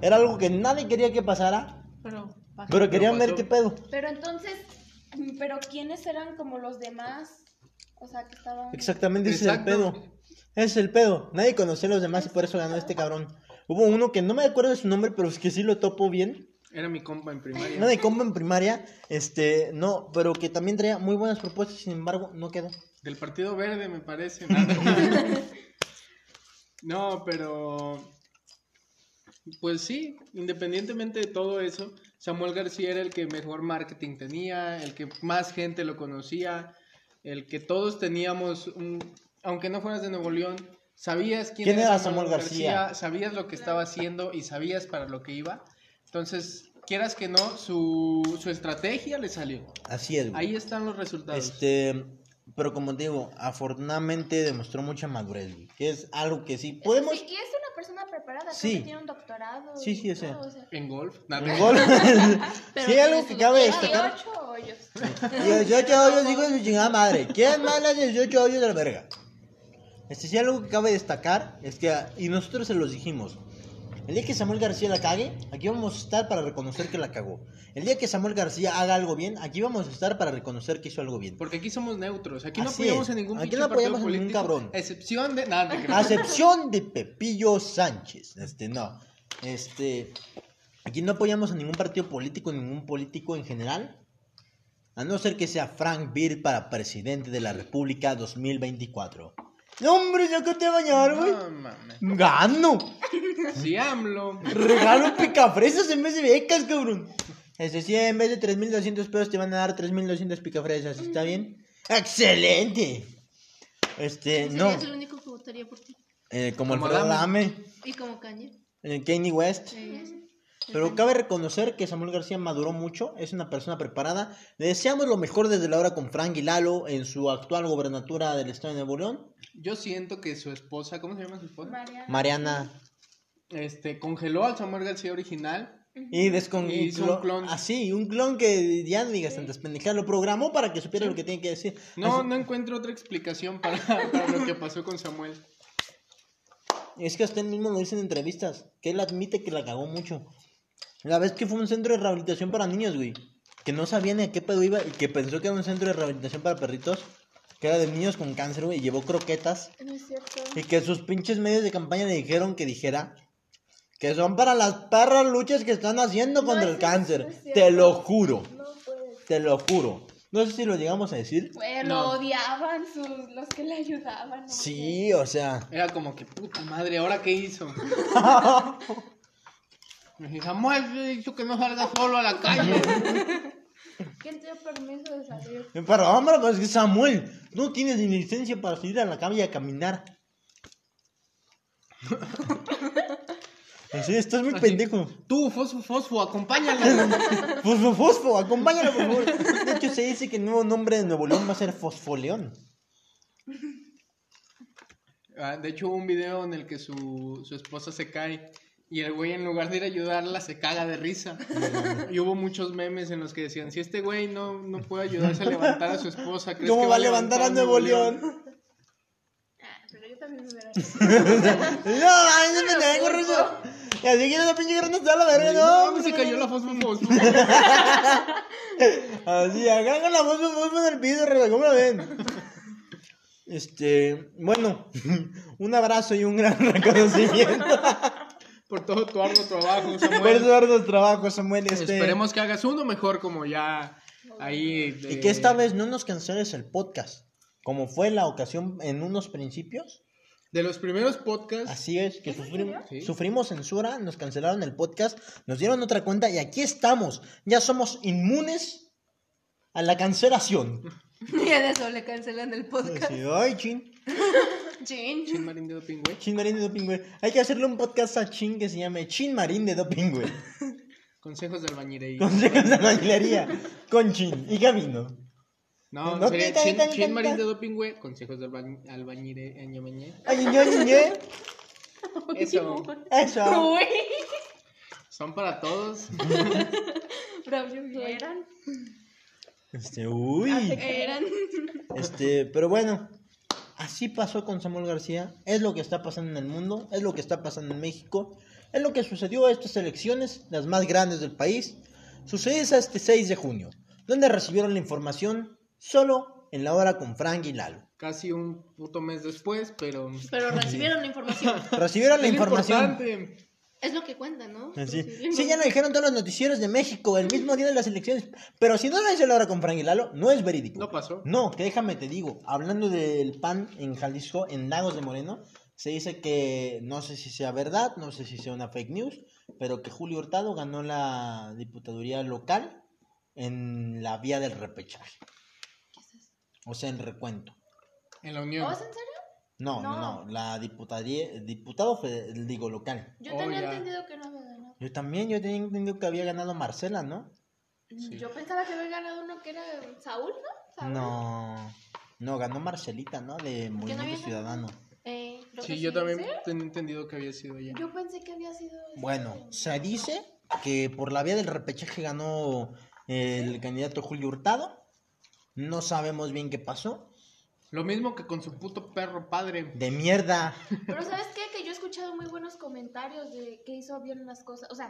Era algo que nadie quería que pasara, Pero pero querían ver qué pedo. Pero entonces, ¿pero quiénes eran como los demás? O sea, que estaban... Exactamente, ese Exacto. es el pedo. Ese es el pedo. Nadie conocía a los demás y por eso ganó este cabrón. Hubo uno que no me acuerdo de su nombre, pero es que sí lo topo bien. Era mi compa en primaria. Una de combo en primaria, este, no, pero que también traía muy buenas propuestas, sin embargo, no quedó. Del Partido Verde, me parece. Nada. no, pero. Pues sí, independientemente de todo eso, Samuel García era el que mejor marketing tenía, el que más gente lo conocía, el que todos teníamos, un- aunque no fueras de Nuevo León, sabías quién, ¿Quién era Samuel García? sabías lo que estaba haciendo y sabías para lo que iba. Entonces, quieras que no, su, su estrategia le salió. Así es, güey. Ahí están los resultados. Este, pero como te digo, afortunadamente demostró mucha madurez, güey, que es algo que sí podemos... Sí, y es preparada, creo Sí. que tiene un doctorado. Sí, sí, o sea. todo, o sea. En golf. Nada. gol. Pero sí, algo que cabe destacar. 18 hoyos. 18 hoyos, hijo de su chingada madre. ¿Quién más las 18 hoyos de la verga? Este sí, algo que cabe destacar es que, y nosotros se los dijimos, el día que Samuel García la cague, aquí vamos a estar para reconocer que la cagó. El día que Samuel García haga algo bien, aquí vamos a estar para reconocer que hizo algo bien. Porque aquí somos neutros. Aquí no Así apoyamos es. a ningún Aquí no apoyamos a ningún cabrón. a excepción de. Nada, excepción de Pepillo Sánchez. Este, no. Este. Aquí no apoyamos a ningún partido político, ningún político en general. A no ser que sea Frank Bill para presidente de la República 2024. No, hombre, ya que te bañar, güey. No mames. Gano. Si AMLO. Regalo picafresas en vez de becas, cabrón. Este sí, en vez de 3.200 pesos te van a dar 3.200 picafresas. ¿Está bien? ¡Excelente! Este, no. Serías el único que votaría por ti. Eh, como Como Alfredo Adame. Y como Kanye. Eh, Kanye West. Pero cabe reconocer que Samuel García maduró mucho, es una persona preparada. Le deseamos lo mejor desde la hora con Frank y Lalo en su actual gobernatura del estado de Nuevo León. Yo siento que su esposa, ¿cómo se llama su esposa? Mariana. Mariana. Este, congeló al Samuel García original. Y descon... Y hizo un clon. Así, un clon que ya no digas tantas pendejadas. Lo programó para que supiera lo que tiene que decir. No, Así- no encuentro otra explicación para, para lo que pasó con Samuel. Es que hasta él mismo lo dice en entrevistas, que él admite que la cagó mucho. La vez que fue un centro de rehabilitación para niños, güey. Que no sabía ni a qué pedo iba y que pensó que era un centro de rehabilitación para perritos. Que era de niños con cáncer, güey, y llevó croquetas. No es cierto. Y que sus pinches medios de campaña le dijeron que dijera que son para las perras luchas que están haciendo No contra es el cierto, cáncer. no Te lo juro, No puede. te lo juro. No sé si lo llegamos a decir. Pues No. lo odiaban sus, los que le ayudaban. ¿no? Sí, o sea. Era como que puta madre, ¿ahora qué hizo? Samuel me dicho que no salga solo a la calle. ¿Quién te dio permiso de salir? Pero hombre, pues que Samuel, no tienes ni licencia para salir a la calle a caminar. Sí, estás muy Así. pendejo. Tú, Fosfo, Fosfo, acompáñalo. Fosfo, fosfo, acompáñalo, por favor. De hecho, se dice que el nuevo nombre de Nuevo León va a ser Fosfoleón. Ah, de hecho, hubo un video en el que su, su esposa se cae y el güey, en lugar de ir a ayudarla, se caga de risa. y hubo muchos memes en los que decían: Si este güey no, no puede ayudarse a levantar a su esposa, ¿crees ¿Cómo que va a levantar a Nuevo León? Ah, pero yo también me hubiera No, ay, no me tengo ruso. Y así que esa pinche grana está la verga, No, no. no, se cayó la Fosfo, Fosfo. Así, acá con la voz, voz en el piso, Rosa, ¿cómo la ven? Este, bueno, un abrazo y un gran reconocimiento Por todo tu arduo trabajo, por Samuel. su arduo trabajo, Samuel. Este, Esperemos que hagas uno mejor, como ya ahí. Y de- que esta vez no nos canceles el podcast, como fue la ocasión en unos principios. De los primeros podcasts. Así es, que sufrim- Sí. sufrimos censura, nos cancelaron el podcast, nos dieron otra cuenta y aquí estamos. Ya somos inmunes a la cancelación. Y en eso le cancelan el podcast. Así, Ay, chin. Chin. Chin Marín de Doping, güey. Chin Marín de Doping, güey. Hay que hacerle un podcast a Chin que se llame Chin Marín de Doping, güey. Consejos de albañilería. Consejos de albañilería con Chin y Camino. No, No sería Chin. Marín de Doping, güey. Consejos de albañ- albañilería. Ño. Eso. Eso. Uy. Son para todos. Eran. Este, uy. Eran. Este, pero bueno, así pasó con Samuel García. Es lo que está pasando en el mundo, es lo que está pasando en México, es lo que sucedió a estas elecciones, las más grandes del país. Sucedió este 6 de junio, donde recibieron la información solo en la hora con Frank y Lalo. Casi un puto mes después, pero. Pero recibieron la información. Recibieron la Es información. importante. Es lo que cuenta, ¿no? Así. Sí, ya lo dijeron todos los noticieros de México el mismo día de las elecciones. Pero si no lo dice la hora con Frank y Lalo, no es verídico. No pasó. No, que déjame te digo, hablando del PAN en Jalisco, en Lagos de Moreno, se dice que no sé si sea verdad, no sé si sea una fake news, pero que Julio Hurtado ganó la diputaduría local en la vía del repechaje. O sea, en recuento. En la Unión. ¿Oh, ¿es en serio? No, no, No. no, la diputaduría, diputado, digo, local. Yo Oh, tenía ya. entendido que no había ganado. Yo también, yo tenía entendido que había ganado Marcela, ¿no? Sí. Yo pensaba que había ganado uno que era Saúl, ¿no? Saúl. No, no, ganó Marcelita, ¿no? De Movimiento Ciudadano. Eh, Sí, yo también tenía entendido que había sido ella. Yo pensé que había sido. Bueno, se dice que por la vía del repechaje ganó el candidato Julio Hurtado. No sabemos bien qué pasó. Lo mismo que con su puto perro padre. De mierda. Pero ¿sabes qué? Que yo he escuchado muy buenos comentarios de que hizo bien las cosas. O sea,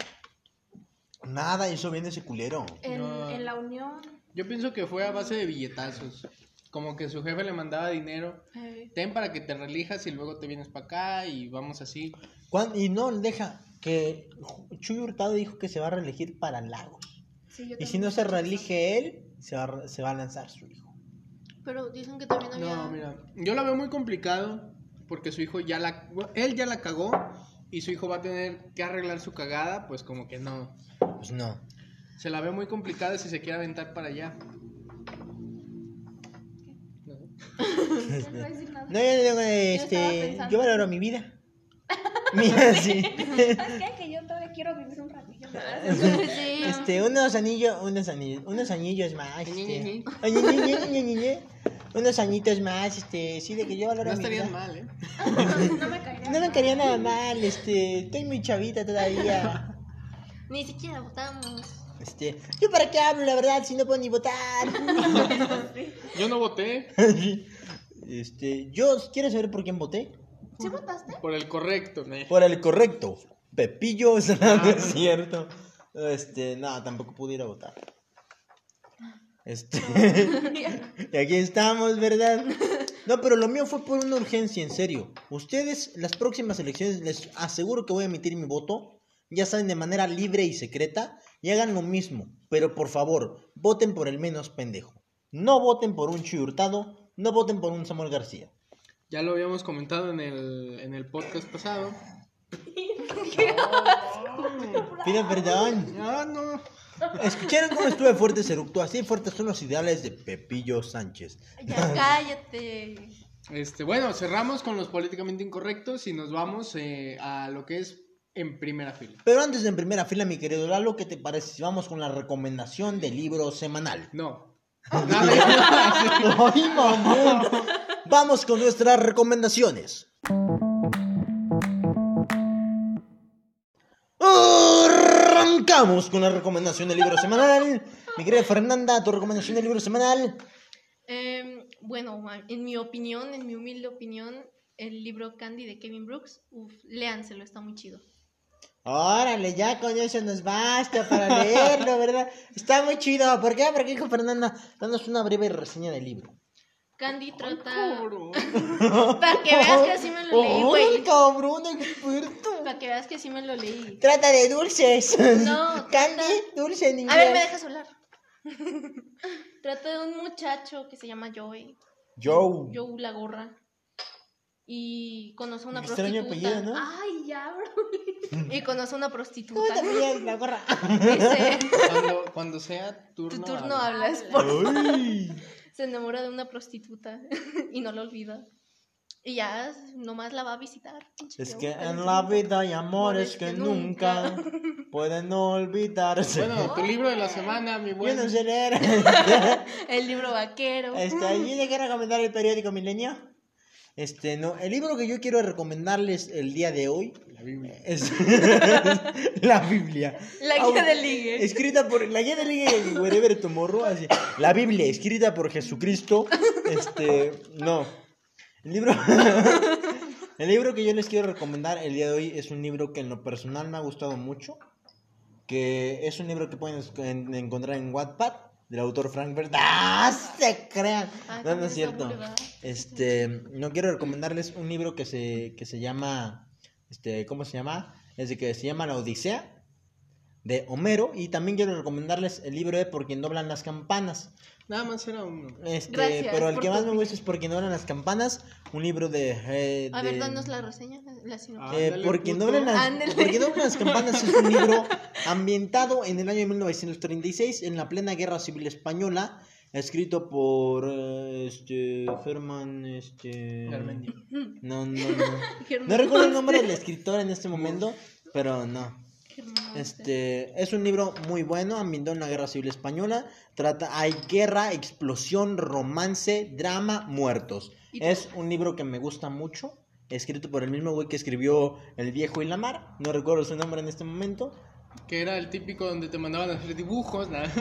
Nada hizo bien ese culero. en, No. en la unión. Yo pienso que fue a base de billetazos. Como que su jefe le mandaba dinero. Ten para que te relijas y luego te vienes para acá y vamos así. Y no, deja que Chuy Hurtado dijo que se va a reelegir para Lagos. sí, Y si no se reelige él, se va, a- se va a lanzar su hijo. Pero dicen que también había. No, mira, yo la veo muy complicado porque su hijo ya la, él ya la cagó y su hijo va a tener que arreglar su cagada, pues como que no. Pues no. Se la ve muy complicada si se quiere aventar para allá. No. Ya no voy a decir nada. No, yo, estaba este, yo valoro mi vida. Mira, sí. ¿Sabes qué? Que yo todavía quiero vivir un ratillo más. Sí. Este, unos anillos, unos anillos, unos anillos más, este. Unos añitos más, este, sí, de que yo valoro No vida. mal, ¿eh? No me caería. No me quería nada mal, este, estoy muy chavita todavía. Ni siquiera votamos. Este, yo para qué hablo, la verdad, si no puedo ni votar. Yo no voté Este, yo, ¿quieres saber por quién voté? ¿Sí votaste? por el correcto, ¿no? Por el correcto. Pepillo, no, no es cierto. Este, no, tampoco pude ir a votar. Este, y aquí estamos, ¿verdad? No, pero lo mío fue por una urgencia, en serio. Ustedes, las próximas elecciones, les aseguro que voy a emitir mi voto. Ya saben, de manera libre y secreta. Y hagan lo mismo. Pero por favor, voten por el menos pendejo. No voten por un Chuy Hurtado. No voten por un Samuel García. Ya lo habíamos comentado en el, en el podcast pasado. Pido perdón. Ah, no. ¿Escucharon cómo estuve fuerte eructó? Así fuertes son los ideales de Pepillo Sánchez. Ya cállate. Este, bueno, cerramos con los políticamente incorrectos y nos vamos eh, a lo que es en primera fila. Pero antes de en primera fila, mi querido Lalo, ¿qué te parece si vamos con la recomendación del libro semanal? No. ¡Ay, mamón! Vamos con nuestras recomendaciones. Arrancamos con la recomendación del libro semanal. Mi querida Fernanda, tu recomendación del libro semanal. Em, bueno, en mi opinión, en mi humilde opinión, el libro Candy de Kevin Brooks, uf, léanselo, está muy chido. Órale, ya con eso nos basta para leerlo, ¿verdad? Está muy chido. ¿Por qué? Porque dijo Fernanda, danos una breve reseña del libro. Candy trata. Para que veas que así me lo leí, güey. ¡Ay, cabrón, experto! Para que veas que sí me lo leí. Trata de dulces. No, Candy, trata- dulce en inglés. A ver, me dejas hablar. Trata de un muchacho que se llama Joey. Joe. Joe la gorra. Y conoce a una Extraño prostituta. apellido, ¿no? Ay, ya, bro. Y conoce a una ¿Cómo prostituta. te apellidas, la gorra? Dice, Cuando, cuando sea turno. tu turno habla. hablas. Por... Ay. Se enamora de una prostituta y no la olvida. Y ya nomás la va a visitar. Es que en la vida hay amores que nunca pueden olvidarse. Bueno, tu libro de la semana, mi Yo buen. no sé leer. El libro vaquero. Este, ¿y de qué recomendar el periódico Milenio? Este, no, el libro que yo quiero recomendarles el día de hoy La Biblia. es la Biblia. La guía del ligue. Escrita por la guía de ligue de Wherever Tomorrow, así. La Biblia escrita por Jesucristo. Este, no. El libro El libro que yo les quiero recomendar el día de hoy es un libro que en lo personal me ha gustado mucho, que es un libro que pueden encontrar en Wattpad del autor Frank Bert. ¡Ah! Se crean. Ah, No, no es cierto. Este, no quiero recomendarles un libro que se, que se llama, este, ¿cómo se llama? Es de que se llama La Odisea de Homero y también quiero recomendarles el libro de Por quien doblan las campanas. Nada más era uno. Este, Gracias pero el que más me gusta es Por quien doblan las campanas, un libro de, eh, A ver, danos la reseña. La eh, por, quien doblan las, por quien doblan las campanas es un libro ambientado en el año 1936 en la plena guerra civil española, escrito por eh, este Ferman este Garmendia. no no no no recuerdo el nombre del escritor en este momento, pero no. Este es un libro muy bueno, ambientado en la guerra civil española. Trata, hay guerra, explosión, romance, drama, muertos. ¿Y Es un libro que me gusta mucho, escrito por el mismo güey que escribió El viejo y la mar. No recuerdo su nombre en este momento. Que era el típico donde te mandaban a hacer dibujos.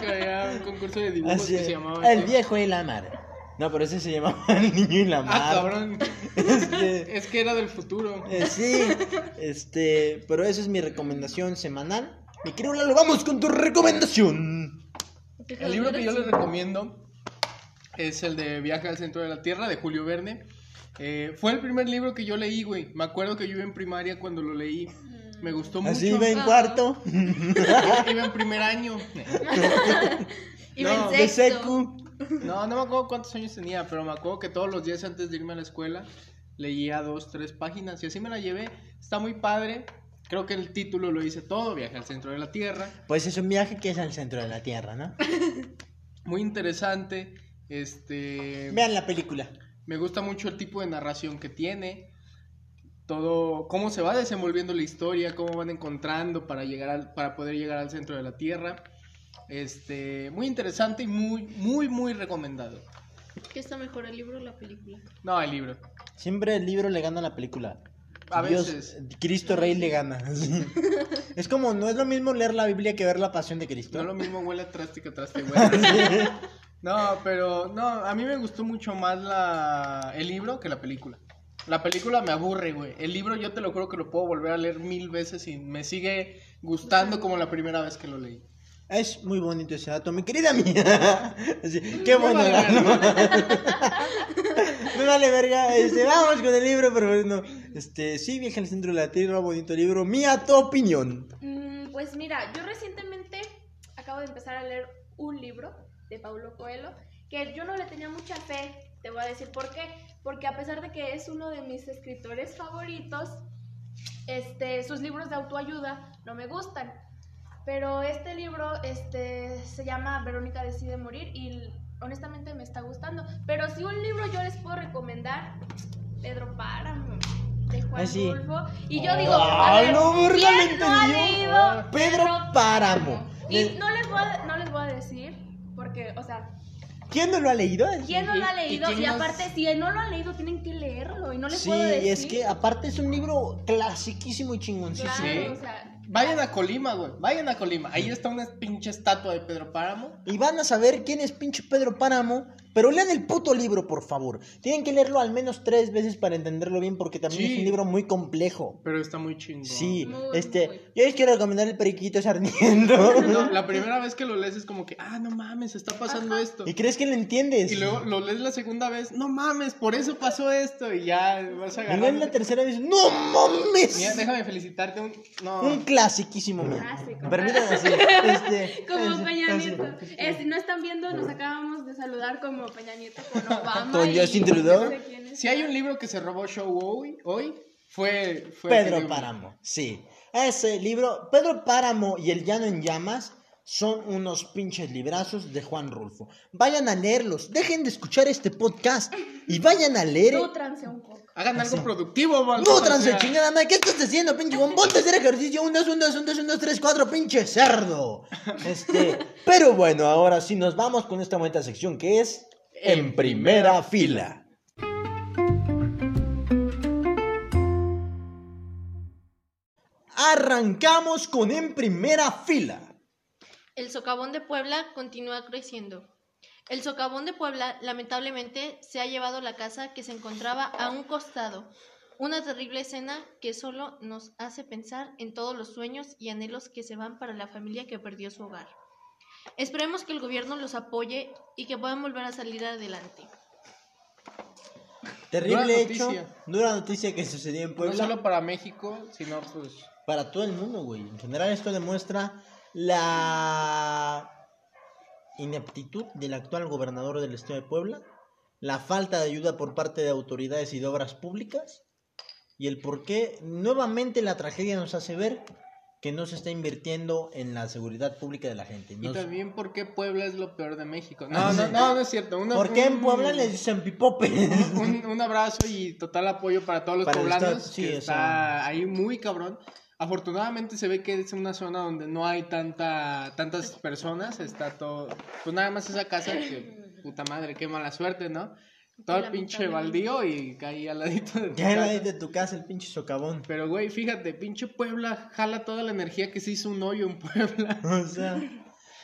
Que había un concurso de dibujos Así que es, se llamaba. El así. viejo y la mar. No, pero ese se llamaba El niño y la mar. Ah, cabrón. Este, Es que era del futuro. Eh, sí, este, pero esa es mi recomendación semanal. Mi querido Lalo, vamos con tu recomendación. El libro que yo les recomiendo es el de Viaje al centro de la Tierra de Julio Verne. Eh, fue el primer libro que yo leí, güey. Me acuerdo que yo iba en primaria cuando lo leí. Me gustó mucho. Así iba en Ah. cuarto. Iba en primer año. Iba No, en De sexto. secu. No, no me acuerdo cuántos años tenía, pero me acuerdo que todos los días antes de irme a la escuela leía dos, tres páginas y así me la llevé. Está muy padre. Creo que el título lo dice todo, Viaje al centro de la Tierra. Pues es un viaje que es al centro de la Tierra, ¿no? Muy interesante. Este. Vean la película. Me gusta mucho el tipo de narración que tiene. Todo, cómo se va desenvolviendo la historia, cómo van encontrando para llegar al, para poder llegar al centro de la Tierra. Este, muy interesante y muy, muy, muy recomendado. ¿Qué está mejor, el libro o la película? No, el libro. Siempre el libro le gana a la película. A Dios, veces. Cristo Rey le gana. Es como, no es lo mismo leer la Biblia que ver la pasión de Cristo. No lo mismo huele a traste que traste huele. No, pero no, a mí me gustó mucho más la, el libro que la película. La película me aburre, güey. El libro yo te lo creo que lo puedo volver a leer mil veces y me sigue gustando como la primera vez que lo leí. Es muy bonito ese dato, mi querida mía. Así, qué bueno. vale Galo. Me vale verga. Este, vamos con el libro, pero bueno. Este, sí, Viaje al centro de la Tierra, bonito libro. Mía, tu opinión. Mm, pues mira, yo recientemente acabo de empezar a leer un libro de Paulo Coelho que yo no le tenía mucha fe. Te voy a decir por qué. Porque a pesar de que es uno de mis escritores favoritos, este, sus libros de autoayuda no me gustan. Pero este libro este, se llama Verónica decide morir y honestamente me está gustando. Pero si un libro yo les puedo recomendar, Pedro Páramo, de Juan Ah, sí. Rulfo. Y yo digo, Ah, a ver, no, ¿quién no ha leído Pedro Páramo. Y Le- no les, voy a, no les voy a decir, porque, o sea, ¿Quién no lo ha leído? ¿quién no lo ha ¿Y- y leído? Y, nos- aparte, si no lo han leído, tienen que leerlo. Y no les Sí, puedo decir. es que aparte es un libro clasiquísimo y chingoncísimo. Claro, Sí. o sea, Vayan a Colima, güey. Vayan a Colima. Ahí está una pinche estatua de Pedro Páramo. Y van a saber quién es pinche Pedro Páramo. Pero lean el puto libro, por favor. Tienen que leerlo al menos tres veces para entenderlo bien, porque también Sí. es un libro muy complejo. Pero está muy chingón. Sí, Muy, este, muy. yo les quiero recomendar el periquito sarniento. No, la primera vez que lo lees es como que, ah, no mames, está pasando esto. ¿Y crees que lo entiendes? Y luego lo lees la segunda vez, no mames, por eso pasó esto. Y ya vas a Y luego ganar. en la tercera vez, ¡no mames! Mira, déjame felicitarte un. No. Un clasiquísimo, mira. Clásico. Permítame decir, este, Como este, Peña así. Nieto. Eh, si no están viendo, nos acabamos de saludar como Peña Nieto con Obama. Con Justin Trudeau. Si hay un libro que se robó show hoy, hoy fue, fue Pedro Páramo, sí. Ese libro, Pedro Páramo y El Llano en Llamas son unos pinches librazos de Juan Rulfo. Vayan a leerlos, dejen de escuchar este podcast y vayan a leer. Nútranse un poco. Hagan algo productivo, trance sea. chingada madre, ¿qué estás haciendo, pinche Juan? Ponte a hacer ejercicio, un, dos, un, dos, un, dos, un, dos, tres, cuatro, pinche cerdo. Este, pero bueno, ahora sí nos vamos con esta bonita sección que es En Primera Fila. Arrancamos con En Primera Fila. El socavón de Puebla continúa creciendo. El socavón de Puebla lamentablemente se ha llevado la casa que se encontraba a un costado. Una terrible escena que solo nos hace pensar en todos los sueños y anhelos que se van para la familia que perdió su hogar. Esperemos que el gobierno los apoye y que puedan volver a salir adelante. Terrible Dura hecho, noticia. dura noticia que sucedió en No Puebla. solo para México, sino pues. para todo el mundo, güey. En general esto demuestra la ineptitud del actual gobernador del estado de Puebla, la falta de ayuda por parte de autoridades y de obras públicas y el por qué nuevamente la tragedia nos hace ver que no se está invirtiendo en la seguridad pública de la gente. Y también por qué Puebla es lo peor de México. No, no, no, no es cierto. Una- ¿Por qué en Puebla les dicen pipope? un, un abrazo y total apoyo para todos los Para poblanos. sí, que está ahí muy cabrón. Afortunadamente se ve que es una zona donde no hay tanta, tantas personas. Está todo. Pues nada más esa casa que. Puta madre, qué mala suerte, ¿no? Todo el pinche baldío y caí al ladito de tu Ya era casa. ahí de tu casa el pinche socavón. Pero, güey, fíjate, pinche Puebla jala toda la energía que se hizo un hoyo en Puebla. O sea,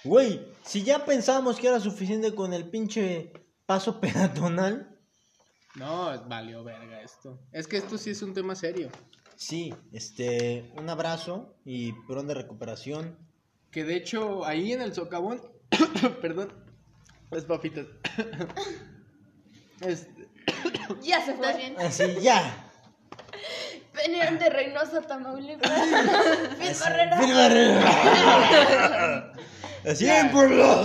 güey, si ya pensábamos que era suficiente con el pinche paso peatonal, No, valió verga esto. Es que esto sí es un tema serio. Sí, este, un abrazo y pronta recuperación. Que de hecho, ahí en el socavón, perdón, las papitas. Este, Ya se ¿Estás fue. bien? Así, ya. Venían de Reynosa, Tamaulipas. Phil Barrera. Así Ya. en Puebla.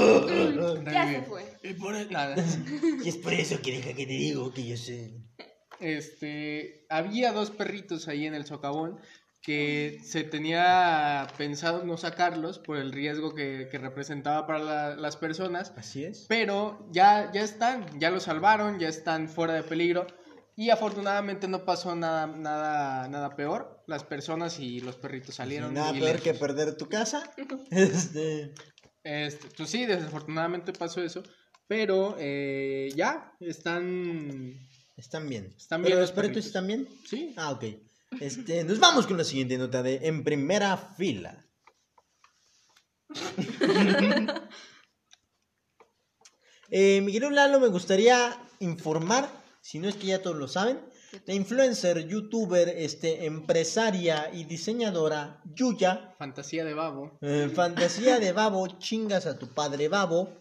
Ya se fue. y por el- nada. Y es por eso que deja que te digo que yo sé. Este, había dos perritos ahí en el socavón que se tenía pensado no sacarlos por el riesgo que, que representaba para la- las personas. Así es. Pero ya, ya están, ya los salvaron, ya están fuera de peligro. Y afortunadamente no pasó nada, nada, nada peor. Las personas y los perritos salieron. Nada peor que perder tu casa. Este, Este, pues sí, desafortunadamente pasó eso. Pero eh, ya están. Están bien. Están ¿Pero bien los los perritos perritos. están bien? Sí. Ah, ok. Este, nos vamos con la siguiente nota de En Primera Fila. eh, mi querido Lalo, me gustaría informar, si no es que ya todos lo saben, la influencer, youtuber, este, empresaria y diseñadora Yuya, Fantasía de babo. eh, fantasía de babo, chingas a tu padre babo,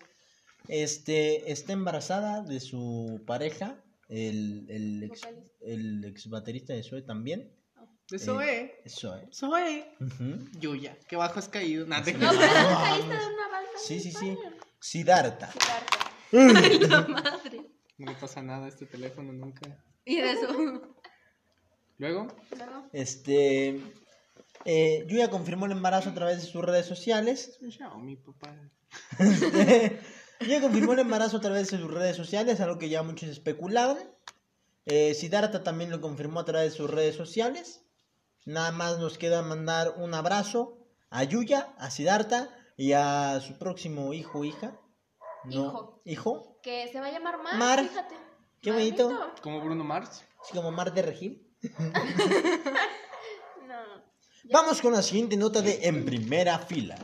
este, está embarazada de su pareja, el, el, ex, el ex baterista de Zoe también. De Zoe. Zoe. Zoe. Ujú. Yuya. Qué bajo has caído. Nada, No, pero de una banda. Sí, sí, sí. Siddhartha. Ay, la madre. No le pasa nada a este teléfono nunca. Y de eso. Luego. Luego, Este. Eh, Yuya confirmó el embarazo a través de sus redes sociales. Es un Xiaomi, papá. Yuya confirmó el embarazo a través de sus redes sociales, algo que ya muchos especulaban. Eh, Siddhartha también lo confirmó a través de sus redes sociales. Nada más nos queda mandar un abrazo a Yuya, a Siddhartha y a su próximo hijo o hija. Hijo. ¿Hijo? que se va a llamar Mar, Mar. fíjate. Qué bonito. Como Bruno Mars. Así como Mar de Regil. No. Vamos con la siguiente nota de En Primera Fila.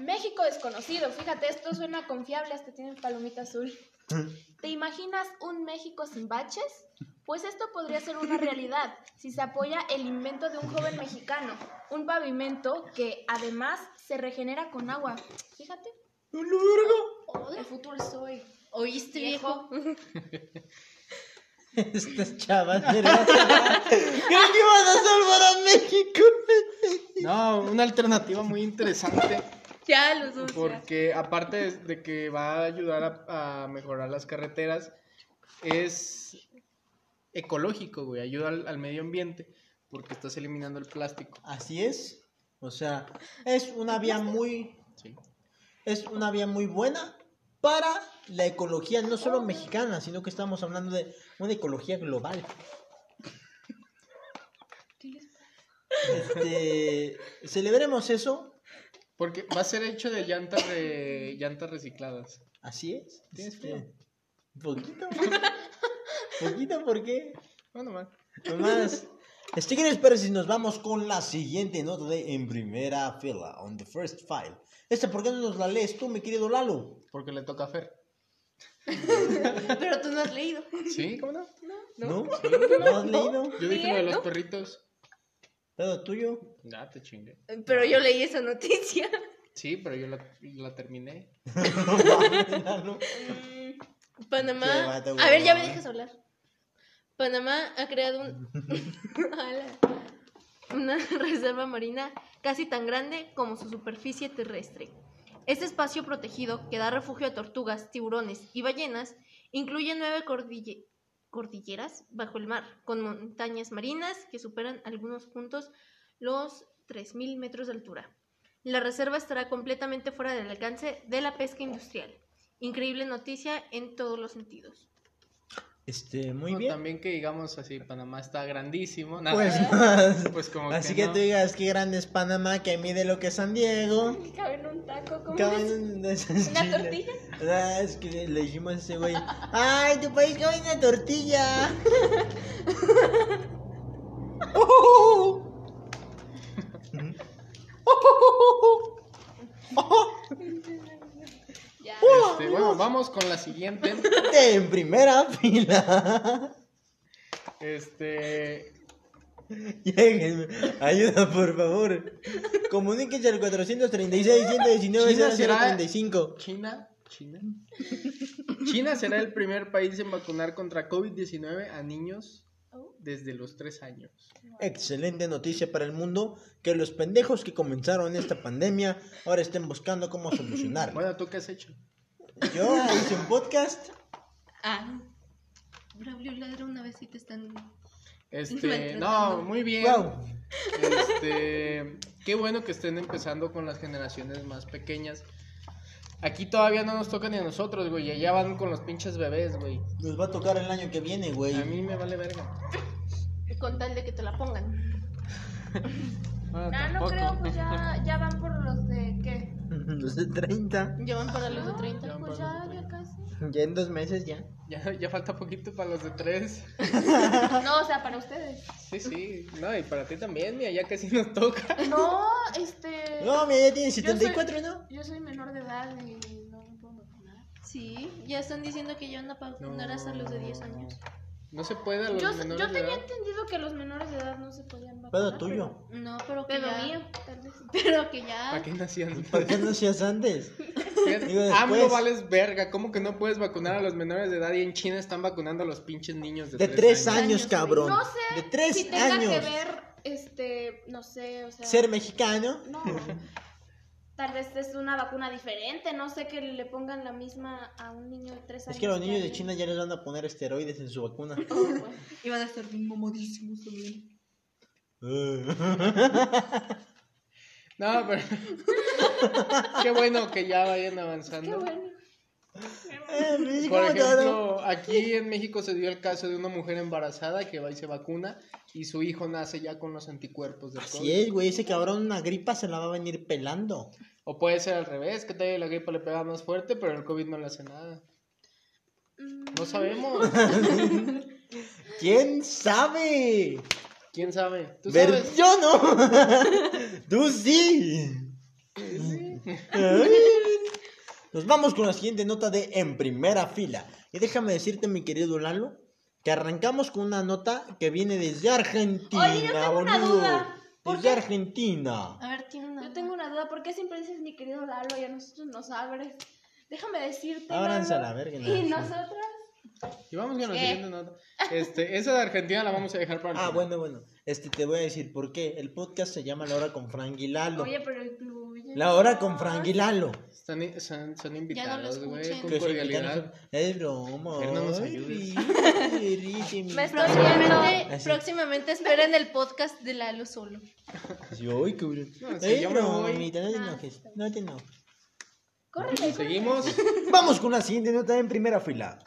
México desconocido, fíjate, esto suena confiable, hasta tiene palomita azul. ¿Te imaginas un México sin baches? Pues esto podría ser una realidad si se apoya el invento de un joven mexicano, un pavimento que además se regenera con agua. Fíjate, el futuro es hoy. ¿Oíste, viejo? Estas chavas, ¿verdad? Creo que van a salvar a México. No, una alternativa muy interesante. Ya. Porque aparte de, de que va a ayudar a, a mejorar las carreteras, es ecológico, güey. Ayuda al, al medio ambiente porque estás eliminando el plástico. Así es. O sea, es una vía muy, Sí. es una vía muy buena para la ecología, no solo mexicana, sino que estamos hablando de una ecología global. Este, celebremos eso. Porque va a ser hecho de llantas, de, llantas recicladas. Así es. ¿Tienes Este, frío? Poquito. Poquito, ¿por qué? Bueno, man. Nomás. Este, ¿qué les parece si nos vamos con la siguiente nota de En Primera Fila, on the first file? Esta, ¿por qué no nos la lees tú, mi querido Lalo? Porque le toca a Fer. Pero tú no has leído. ¿Sí? ¿Cómo no? ¿No? ¿No has leído? Yo dije lo de los perritos. ¿Pedo tuyo? Ya, te chingué. Pero yo leí esa noticia. Sí, pero yo la, la terminé. Panamá. A ver, ya me dejas hablar. Panamá ha creado un... Una reserva marina casi tan grande como su superficie terrestre. Este espacio protegido, que da refugio a tortugas, tiburones y ballenas, incluye nueve cordille- cordilleras bajo el mar, con montañas marinas que superan algunos puntos los 3.000 metros de altura. La reserva estará completamente fuera del alcance de la pesca industrial. Increíble noticia en todos los sentidos. Este, muy O bien. También que digamos así, Panamá está grandísimo. Nada. Pues, Pues como así que que, no. tú digas qué grande es Panamá, que mide lo que es San Diego. Cabe en un taco, esas ¿Una chilas. tortilla? Ah, es que le dijimos a ese güey, ¡ay, tu país cabe una tortilla! Ya. Este, bueno, vamos con la siguiente. En primera fila. Este. Lléguenme. Ayuda, por favor. Comuníquense al 436-119-035. China será- China. China. China será el primer país en vacunar contra COVID-19 a niños desde los 3 años. Excelente noticia para el mundo que los pendejos que comenzaron esta pandemia ahora estén buscando cómo solucionarla. Bueno, ¿tú qué has hecho? Yo hice un podcast. Ah. Braulio ladra una vez y te están... Este, no, muy bien. Wow. Este, qué bueno que estén empezando con las generaciones más pequeñas. Aquí todavía no nos toca ni a nosotros, güey. Allá van con los pinches bebés, güey. Nos va a tocar el año que viene, güey. A mí me vale verga. Con tal de que te la pongan. Bueno, Ah, no tampoco. creo, pues ya, ya van por los de qué. Los de 30. Ya van para los de 30. Ya. Pues ya. Ya en dos meses ya. Ya, ya falta poquito para los de tres. No, o sea, para ustedes. Sí, sí. No, y para ti también, mira, ya casi nos toca. No, este. No, mira, ya tiene Yo soy- 74, ¿no? Yo soy menor de edad y no me puedo vacunar. Sí, ya están diciendo que ya van a vacunar hasta los de 10 años. No se puede a los Yo, menores yo de tenía edad. entendido que los menores de edad no se podían vacunar. Pedo tuyo. No, pero que Pedo ya... mío, tal vez. Pero que ya... ¿Para qué nacían? ¿Por qué no hacías antes? Digo, AMLO después. vales verga. ¿Cómo que no puedes vacunar a los menores de edad y en China están vacunando a los pinches niños de, De tres tres años, cabrón. No sé De tres si tenga años. que ver, este, no sé, o sea... Ser mexicano. No. Tal vez es una vacuna diferente, no sé que le pongan la misma a un niño de tres años. Es que a los niños de. China ya les van a poner esteroides en su vacuna. Oh, bueno. Iban a estar bien mamadísimos también. No, pero. Qué bueno que ya vayan avanzando. Qué bueno. Eh, Por ejemplo, aquí en México se dio el caso de una mujer embarazada que va y se vacuna y su hijo nace ya con los anticuerpos del Así COVID. es, güey. Ese cabrón, una gripa se la va a venir pelando. O puede ser al revés, que todavía la gripa le pega más fuerte, pero el COVID no le hace nada. Mm, No sabemos. ¿Quién sabe? ¿Quién sabe? ¿Tú Ver- sabes? Yo no. Tú sí. Ay. Nos vamos con la siguiente nota de En Primera Fila. Y déjame decirte, mi querido Lalo, que arrancamos con una nota que viene desde Argentina, Oye, yo tengo una boludo. duda. ¿Por Desde qué? Argentina. A ver, tiene una... Yo tengo una duda, ¿por qué siempre dices mi querido Lalo y a nosotros nos abres? Déjame decirte. Ábranse a la verga, Y no. nosotras. Y vamos con la ¿Qué? siguiente nota. Este, esa de Argentina la vamos a dejar para el Ah, final. bueno, bueno. Este te voy a decir por qué. El podcast se llama La Hora con Frank y Lalo. Oye, pero incluye. La Hora con Frank y Lalo. Están, son, son invitados, no güey, escuchen. con cordialidad. Es broma. Fer, no nos ayudes. Me estoy Próximamente, Así. próximamente esperen el podcast de Lalo solo. Sí, ay, cabrón. No, si Ey, yo me voy. bromita, no te Ah, enojes. No te enojes. Córrele, Seguimos. Vamos con la siguiente nota en primera fila.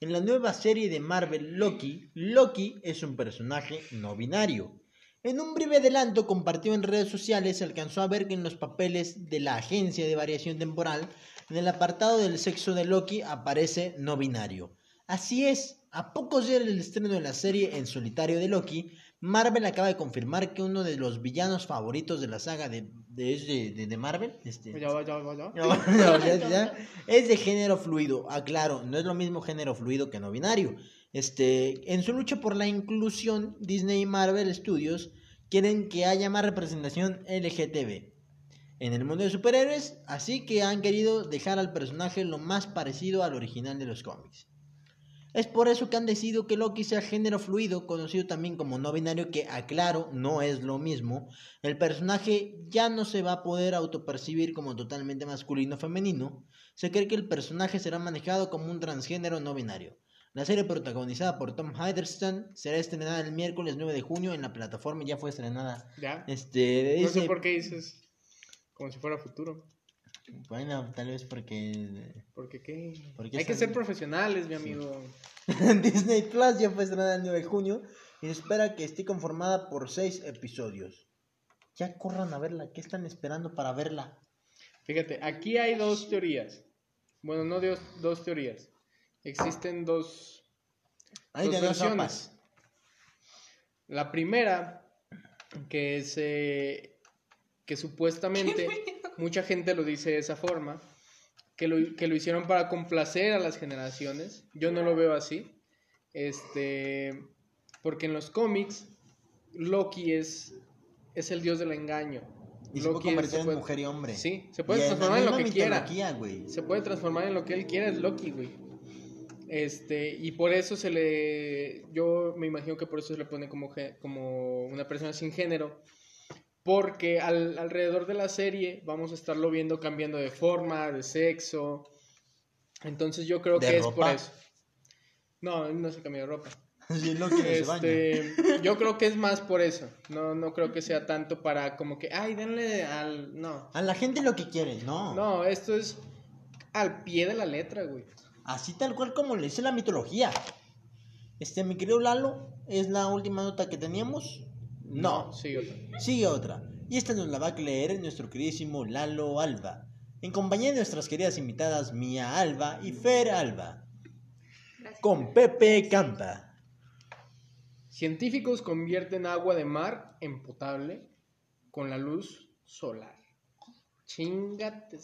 En la nueva serie de Marvel Loki, Loki es un personaje no binario. En un breve adelanto compartido en redes sociales se alcanzó a ver que en los papeles de la agencia de variación temporal, en el apartado del sexo de Loki aparece no binario. Así es, a pocos días del estreno de la serie en solitario de Loki, Marvel acaba de confirmar que uno de los villanos favoritos de la saga de, de, de- de- Marvel, este, Ya. Es de género fluido. Aclaro, no es lo mismo género fluido que no binario. Este, en su lucha por la inclusión, Disney y Marvel Studios quieren que haya más representación LGTB en el mundo de superhéroes, así que han querido dejar al personaje lo más parecido al original de los cómics. Es por eso que han decidido que Loki sea género fluido, conocido también como no binario, que aclaro, no es lo mismo. El personaje ya no se va a poder autopercibir como totalmente masculino o femenino. Se cree que el personaje será manejado como un transgénero no binario. La serie protagonizada por Tom Hiddleston será estrenada el miércoles 9 de junio en la plataforma y ya fue estrenada. Ya. Este, No sé por qué dices como si fuera futuro. Bueno, tal vez porque Porque qué. Porque Hay que ser profesionales, mi amigo. Disney Plus ya fue estrenada el 9 de junio y se espera que esté conformada por 6 episodios. Ya corran a verla, ¿qué están esperando para verla? Fíjate, aquí hay dos teorías. Bueno, no dos, dos teorías. Existen dos, Hay dos versiones. La primera, que se que supuestamente mucha gente lo dice de esa forma, que lo, que lo hicieron para complacer a las generaciones. Yo no lo veo así. Este, porque en los cómics Loki es es el dios del engaño. Y se puede Loki convertir se en puede- mujer y hombre. Sí, se puede Y transformar en lo que quiera. Se puede transformar en lo que él quiera, es Loki, güey. Este, y por eso se le. Yo me imagino que por eso se le pone como, como una persona sin género. Porque al- alrededor de la serie vamos a estarlo viendo cambiando de forma, de sexo. Entonces yo creo ¿De que es por eso. No, no se cambia de ropa. Sí. Este, yo creo que es más por eso. No, no creo que sea tanto para como que, ay, denle al. No. A la gente lo que quiere, no. No, esto es al pie de la letra, güey. Así tal cual como le dice la mitología. Este, mi querido Lalo, ¿es la última nota que teníamos? No. Sí, otra. Sigue otra. Y esta nos la va a leer nuestro queridísimo Lalo Alba. En compañía de nuestras queridas invitadas Mía Alba y Fer Alba. Gracias. Con Pepe Campa. Científicos convierten agua de mar en potable con la luz solar. Chingate.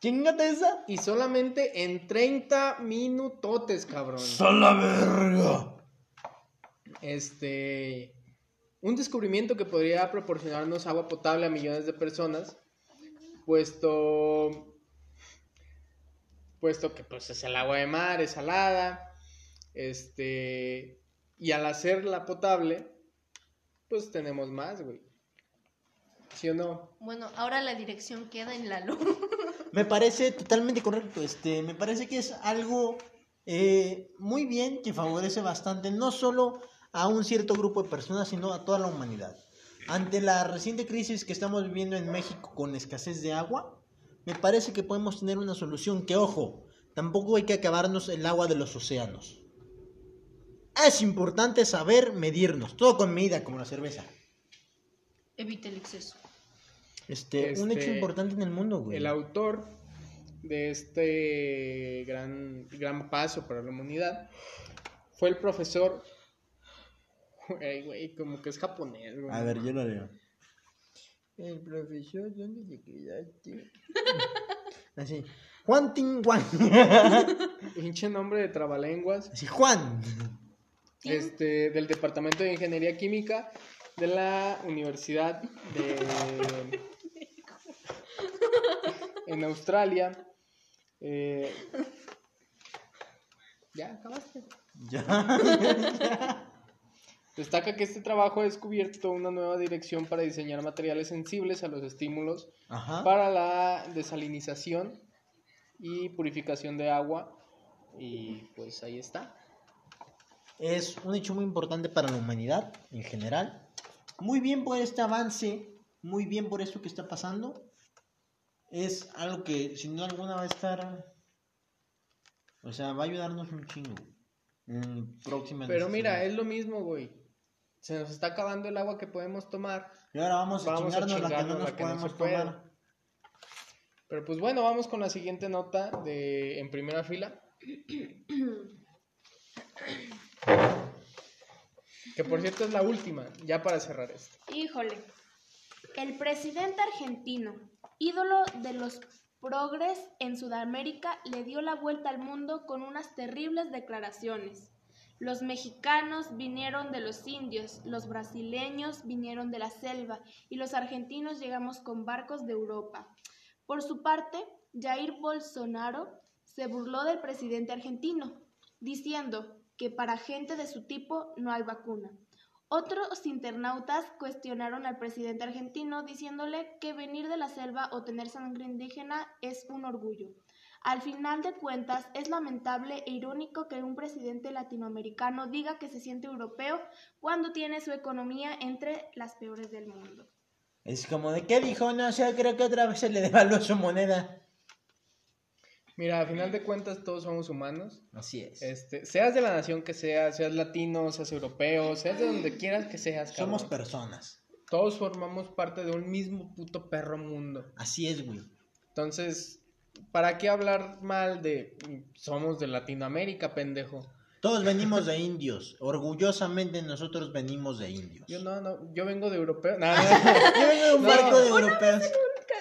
Chingate esa. Y solamente en 30 minutotes, cabrón. ¡Sola verga! este, un descubrimiento que podría proporcionarnos agua potable a millones de personas, puesto, puesto que pues es el agua de mar, es salada, este, y al hacerla potable, pues tenemos más, güey. ¿Sí o no? Bueno, ahora la dirección queda en la luz. Me parece totalmente correcto. Este, me parece que es algo eh, muy bien que favorece bastante no solo a un cierto grupo de personas, sino a toda la humanidad. Ante la reciente crisis que estamos viviendo en México con escasez de agua, me parece que podemos tener una solución que, ojo, tampoco hay que acabarnos el agua de los océanos. Es importante saber medirnos, todo con medida, como la cerveza. Evite el exceso. Este, un hecho Este, importante en el mundo, güey. El autor de este gran, gran paso para la humanidad fue el profesor. Ay, güey, como que es japonés, güey. A ver, yo lo leo. El profesor, ¿dónde te quedaste? Así. Juan Ting Juan. Pinche nombre de trabalenguas. Así, Juan. Este, del Departamento de Ingeniería Química de la Universidad de. En Australia. Eh, ya acabaste. Ya. Destaca que este trabajo ha descubierto una nueva dirección para diseñar materiales sensibles a los estímulos Ajá. para la desalinización y purificación de agua. Y pues ahí está. Es un hecho muy importante para la humanidad en general. Muy bien por este avance, muy bien por esto que está pasando. Es algo que sin duda alguna va a estar. O sea, va a ayudarnos un chingo. En próximas Pero mira, es lo mismo, güey. Se nos está acabando el agua que podemos tomar. Y ahora vamos a Vamos a chingarnos la que no chingarnos nos la que podemos tomar. Pero pues bueno, vamos con la siguiente nota de en primera fila. Que por cierto es la última, ya para cerrar esto. Híjole. El presidente argentino, ídolo de los progres en Sudamérica, le dio la vuelta al mundo con unas terribles declaraciones. Los mexicanos vinieron de los indios, los brasileños vinieron de la selva y los argentinos llegamos con barcos de Europa. Por su parte, Jair Bolsonaro se burló del presidente argentino, diciendo que para gente de su tipo no hay vacuna. Otros internautas cuestionaron al presidente argentino diciéndole que venir de la selva o tener sangre indígena es un orgullo. Al final de cuentas, es lamentable e irónico que un presidente latinoamericano diga que se siente europeo cuando tiene su economía entre las peores del mundo. Es como de qué dijo, no sé, creo que otra vez se le devaluó su moneda. Mira, a final de cuentas todos somos humanos. Así es. Este, seas de la nación que seas, seas latino, seas europeo, seas de donde quieras que seas. Somos cabrón. personas. Todos formamos parte de un mismo puto perro mundo. Así es, güey. Entonces, ¿para qué hablar mal de somos de Latinoamérica, pendejo? Todos venimos de indios. Orgullosamente nosotros venimos de indios. Yo no, no, yo vengo de europeo. No, no, Yo vengo de un barco de europeos.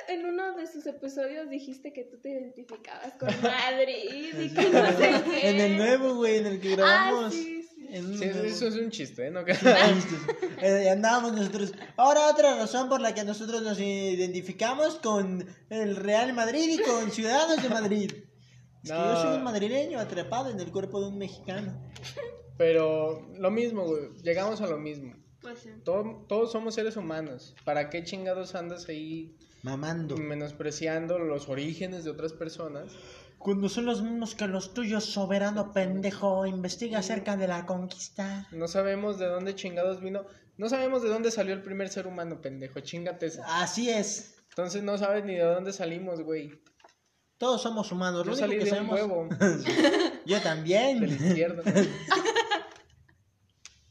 En uno de sus episodios dijiste que tú te identificabas con Madrid y que no sé qué. En el nuevo, güey, en el que Ah, grabamos. sí, sí. En un Sí, nuevo. eso es un chiste, ¿eh? No, Eh, andábamos nosotros. Ahora otra razón por la que nosotros nos identificamos con el Real Madrid y con Ciudadanos de Madrid. Es que yo soy un madrileño atrapado en el cuerpo de un mexicano. Pero lo mismo, güey. Llegamos a lo mismo. Pues sí. Todo- todos somos seres humanos. ¿Para qué chingados andas ahí Mamando. menospreciando los orígenes de otras personas? Cuando son los mismos que los tuyos, soberano pendejo, investiga acerca de la conquista. No sabemos de dónde chingados vino. No sabemos de dónde salió el primer ser humano, pendejo. Chingate esa. Así es. Entonces no sabes ni de dónde salimos, güey. Todos somos humanos. Lo Yo único salí que de un sabemos. huevo Yo también. del izquierdo.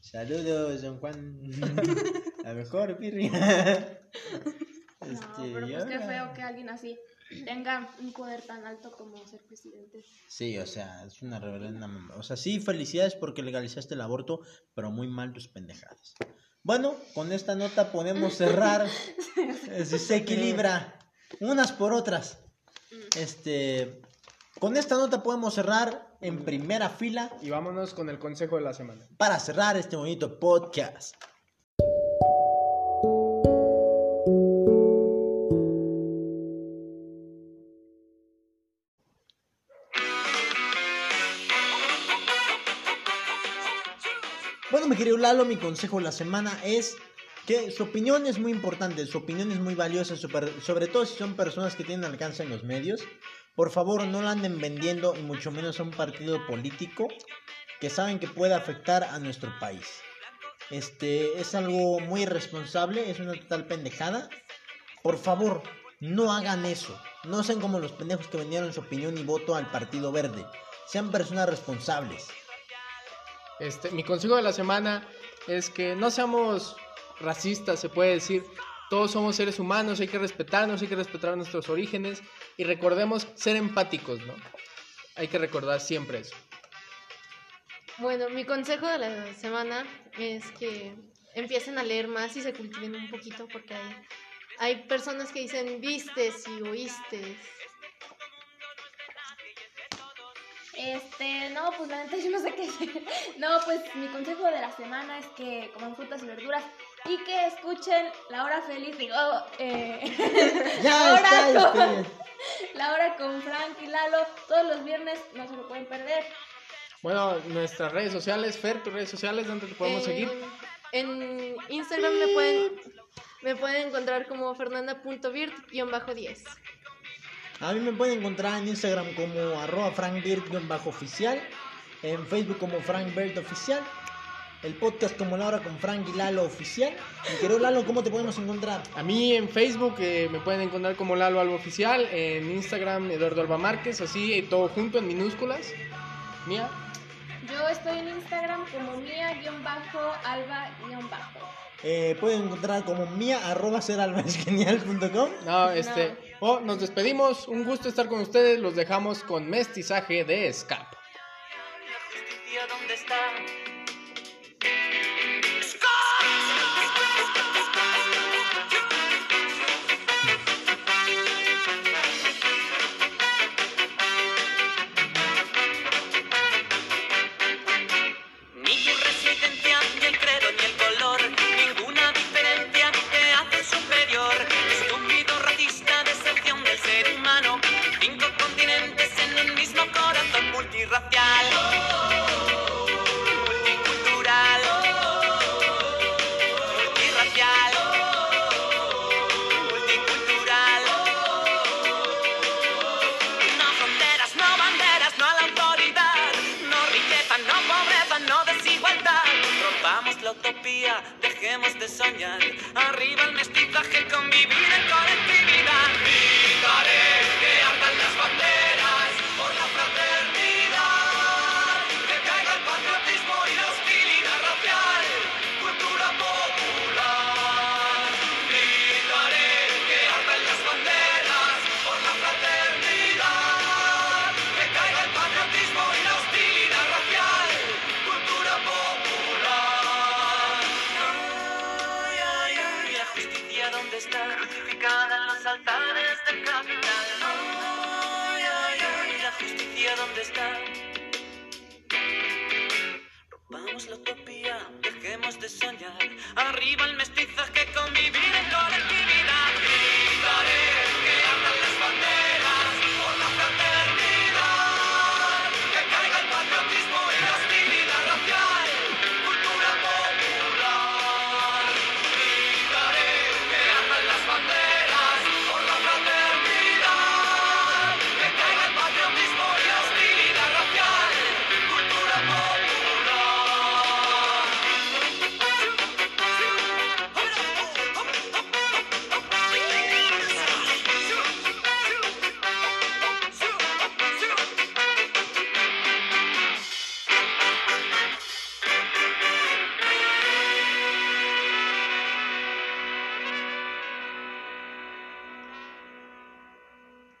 Saludos, don Juan. A mejor, Pirri. No, pero pues qué feo que alguien así tenga un poder tan alto como ser presidente. Sí, o sea, es una reverenda mamá. O sea, sí, felicidades porque legalizaste el aborto, pero muy mal tus pendejadas. Bueno, con esta nota podemos cerrar. Si se equilibra unas por otras. Este, Con esta nota podemos cerrar en primera fila Y vámonos con el consejo de la semana. para cerrar este bonito podcast. Lalo, mi consejo de la semana es que su opinión es muy importante, su opinión es muy valiosa, sobre todo si son personas que tienen alcance en los medios. Por favor, no la anden vendiendo y mucho menos a un partido político que saben que puede afectar a nuestro país. Este es algo muy irresponsable, es una total pendejada. Por favor, no hagan eso. No sean como los pendejos que vendieron su opinión y voto al Partido Verde. Sean personas responsables. Este, mi consejo de la semana es que no seamos racistas, se puede decir. Todos somos seres humanos, hay que respetarnos, hay que respetar nuestros orígenes y recordemos ser empáticos, ¿no? Hay que recordar siempre eso. Bueno, mi consejo de la semana es que empiecen a leer más y se cultiven un poquito porque hay, hay personas que dicen vistes y oístes. Este, no, pues la neta yo no sé qué decir. No, pues mi consejo de la semana es que coman frutas y verduras y que escuchen La Hora Feliz, digo, eh, Ya La Hora está, con-. La Hora con Frank y Lalo, todos los viernes, no se lo pueden perder. Bueno, nuestras redes sociales, Fer, tus redes sociales, ¿dónde te podemos Eh, seguir? En Instagram me pueden, me pueden encontrar como fernanda.virt-10. A mí me pueden encontrar en Instagram como arroba frankbirt-oficial, en Facebook como frankbirt-oficial, el podcast como La Hora con Frank y Lalo Oficial. Mi querido Lalo, ¿cómo te podemos encontrar? A mí en Facebook eh, me pueden encontrar como Lalo Alba Oficial, en Instagram Eduardo Alba Márquez, así eh, todo junto en minúsculas. Mía. Yo estoy en Instagram como mía-alba-bajo. Eh, pueden encontrar como mía arroba seralbasgenial.com. No, este. Oh, nos despedimos. Un gusto estar con ustedes. Los dejamos con mestizaje de Scap.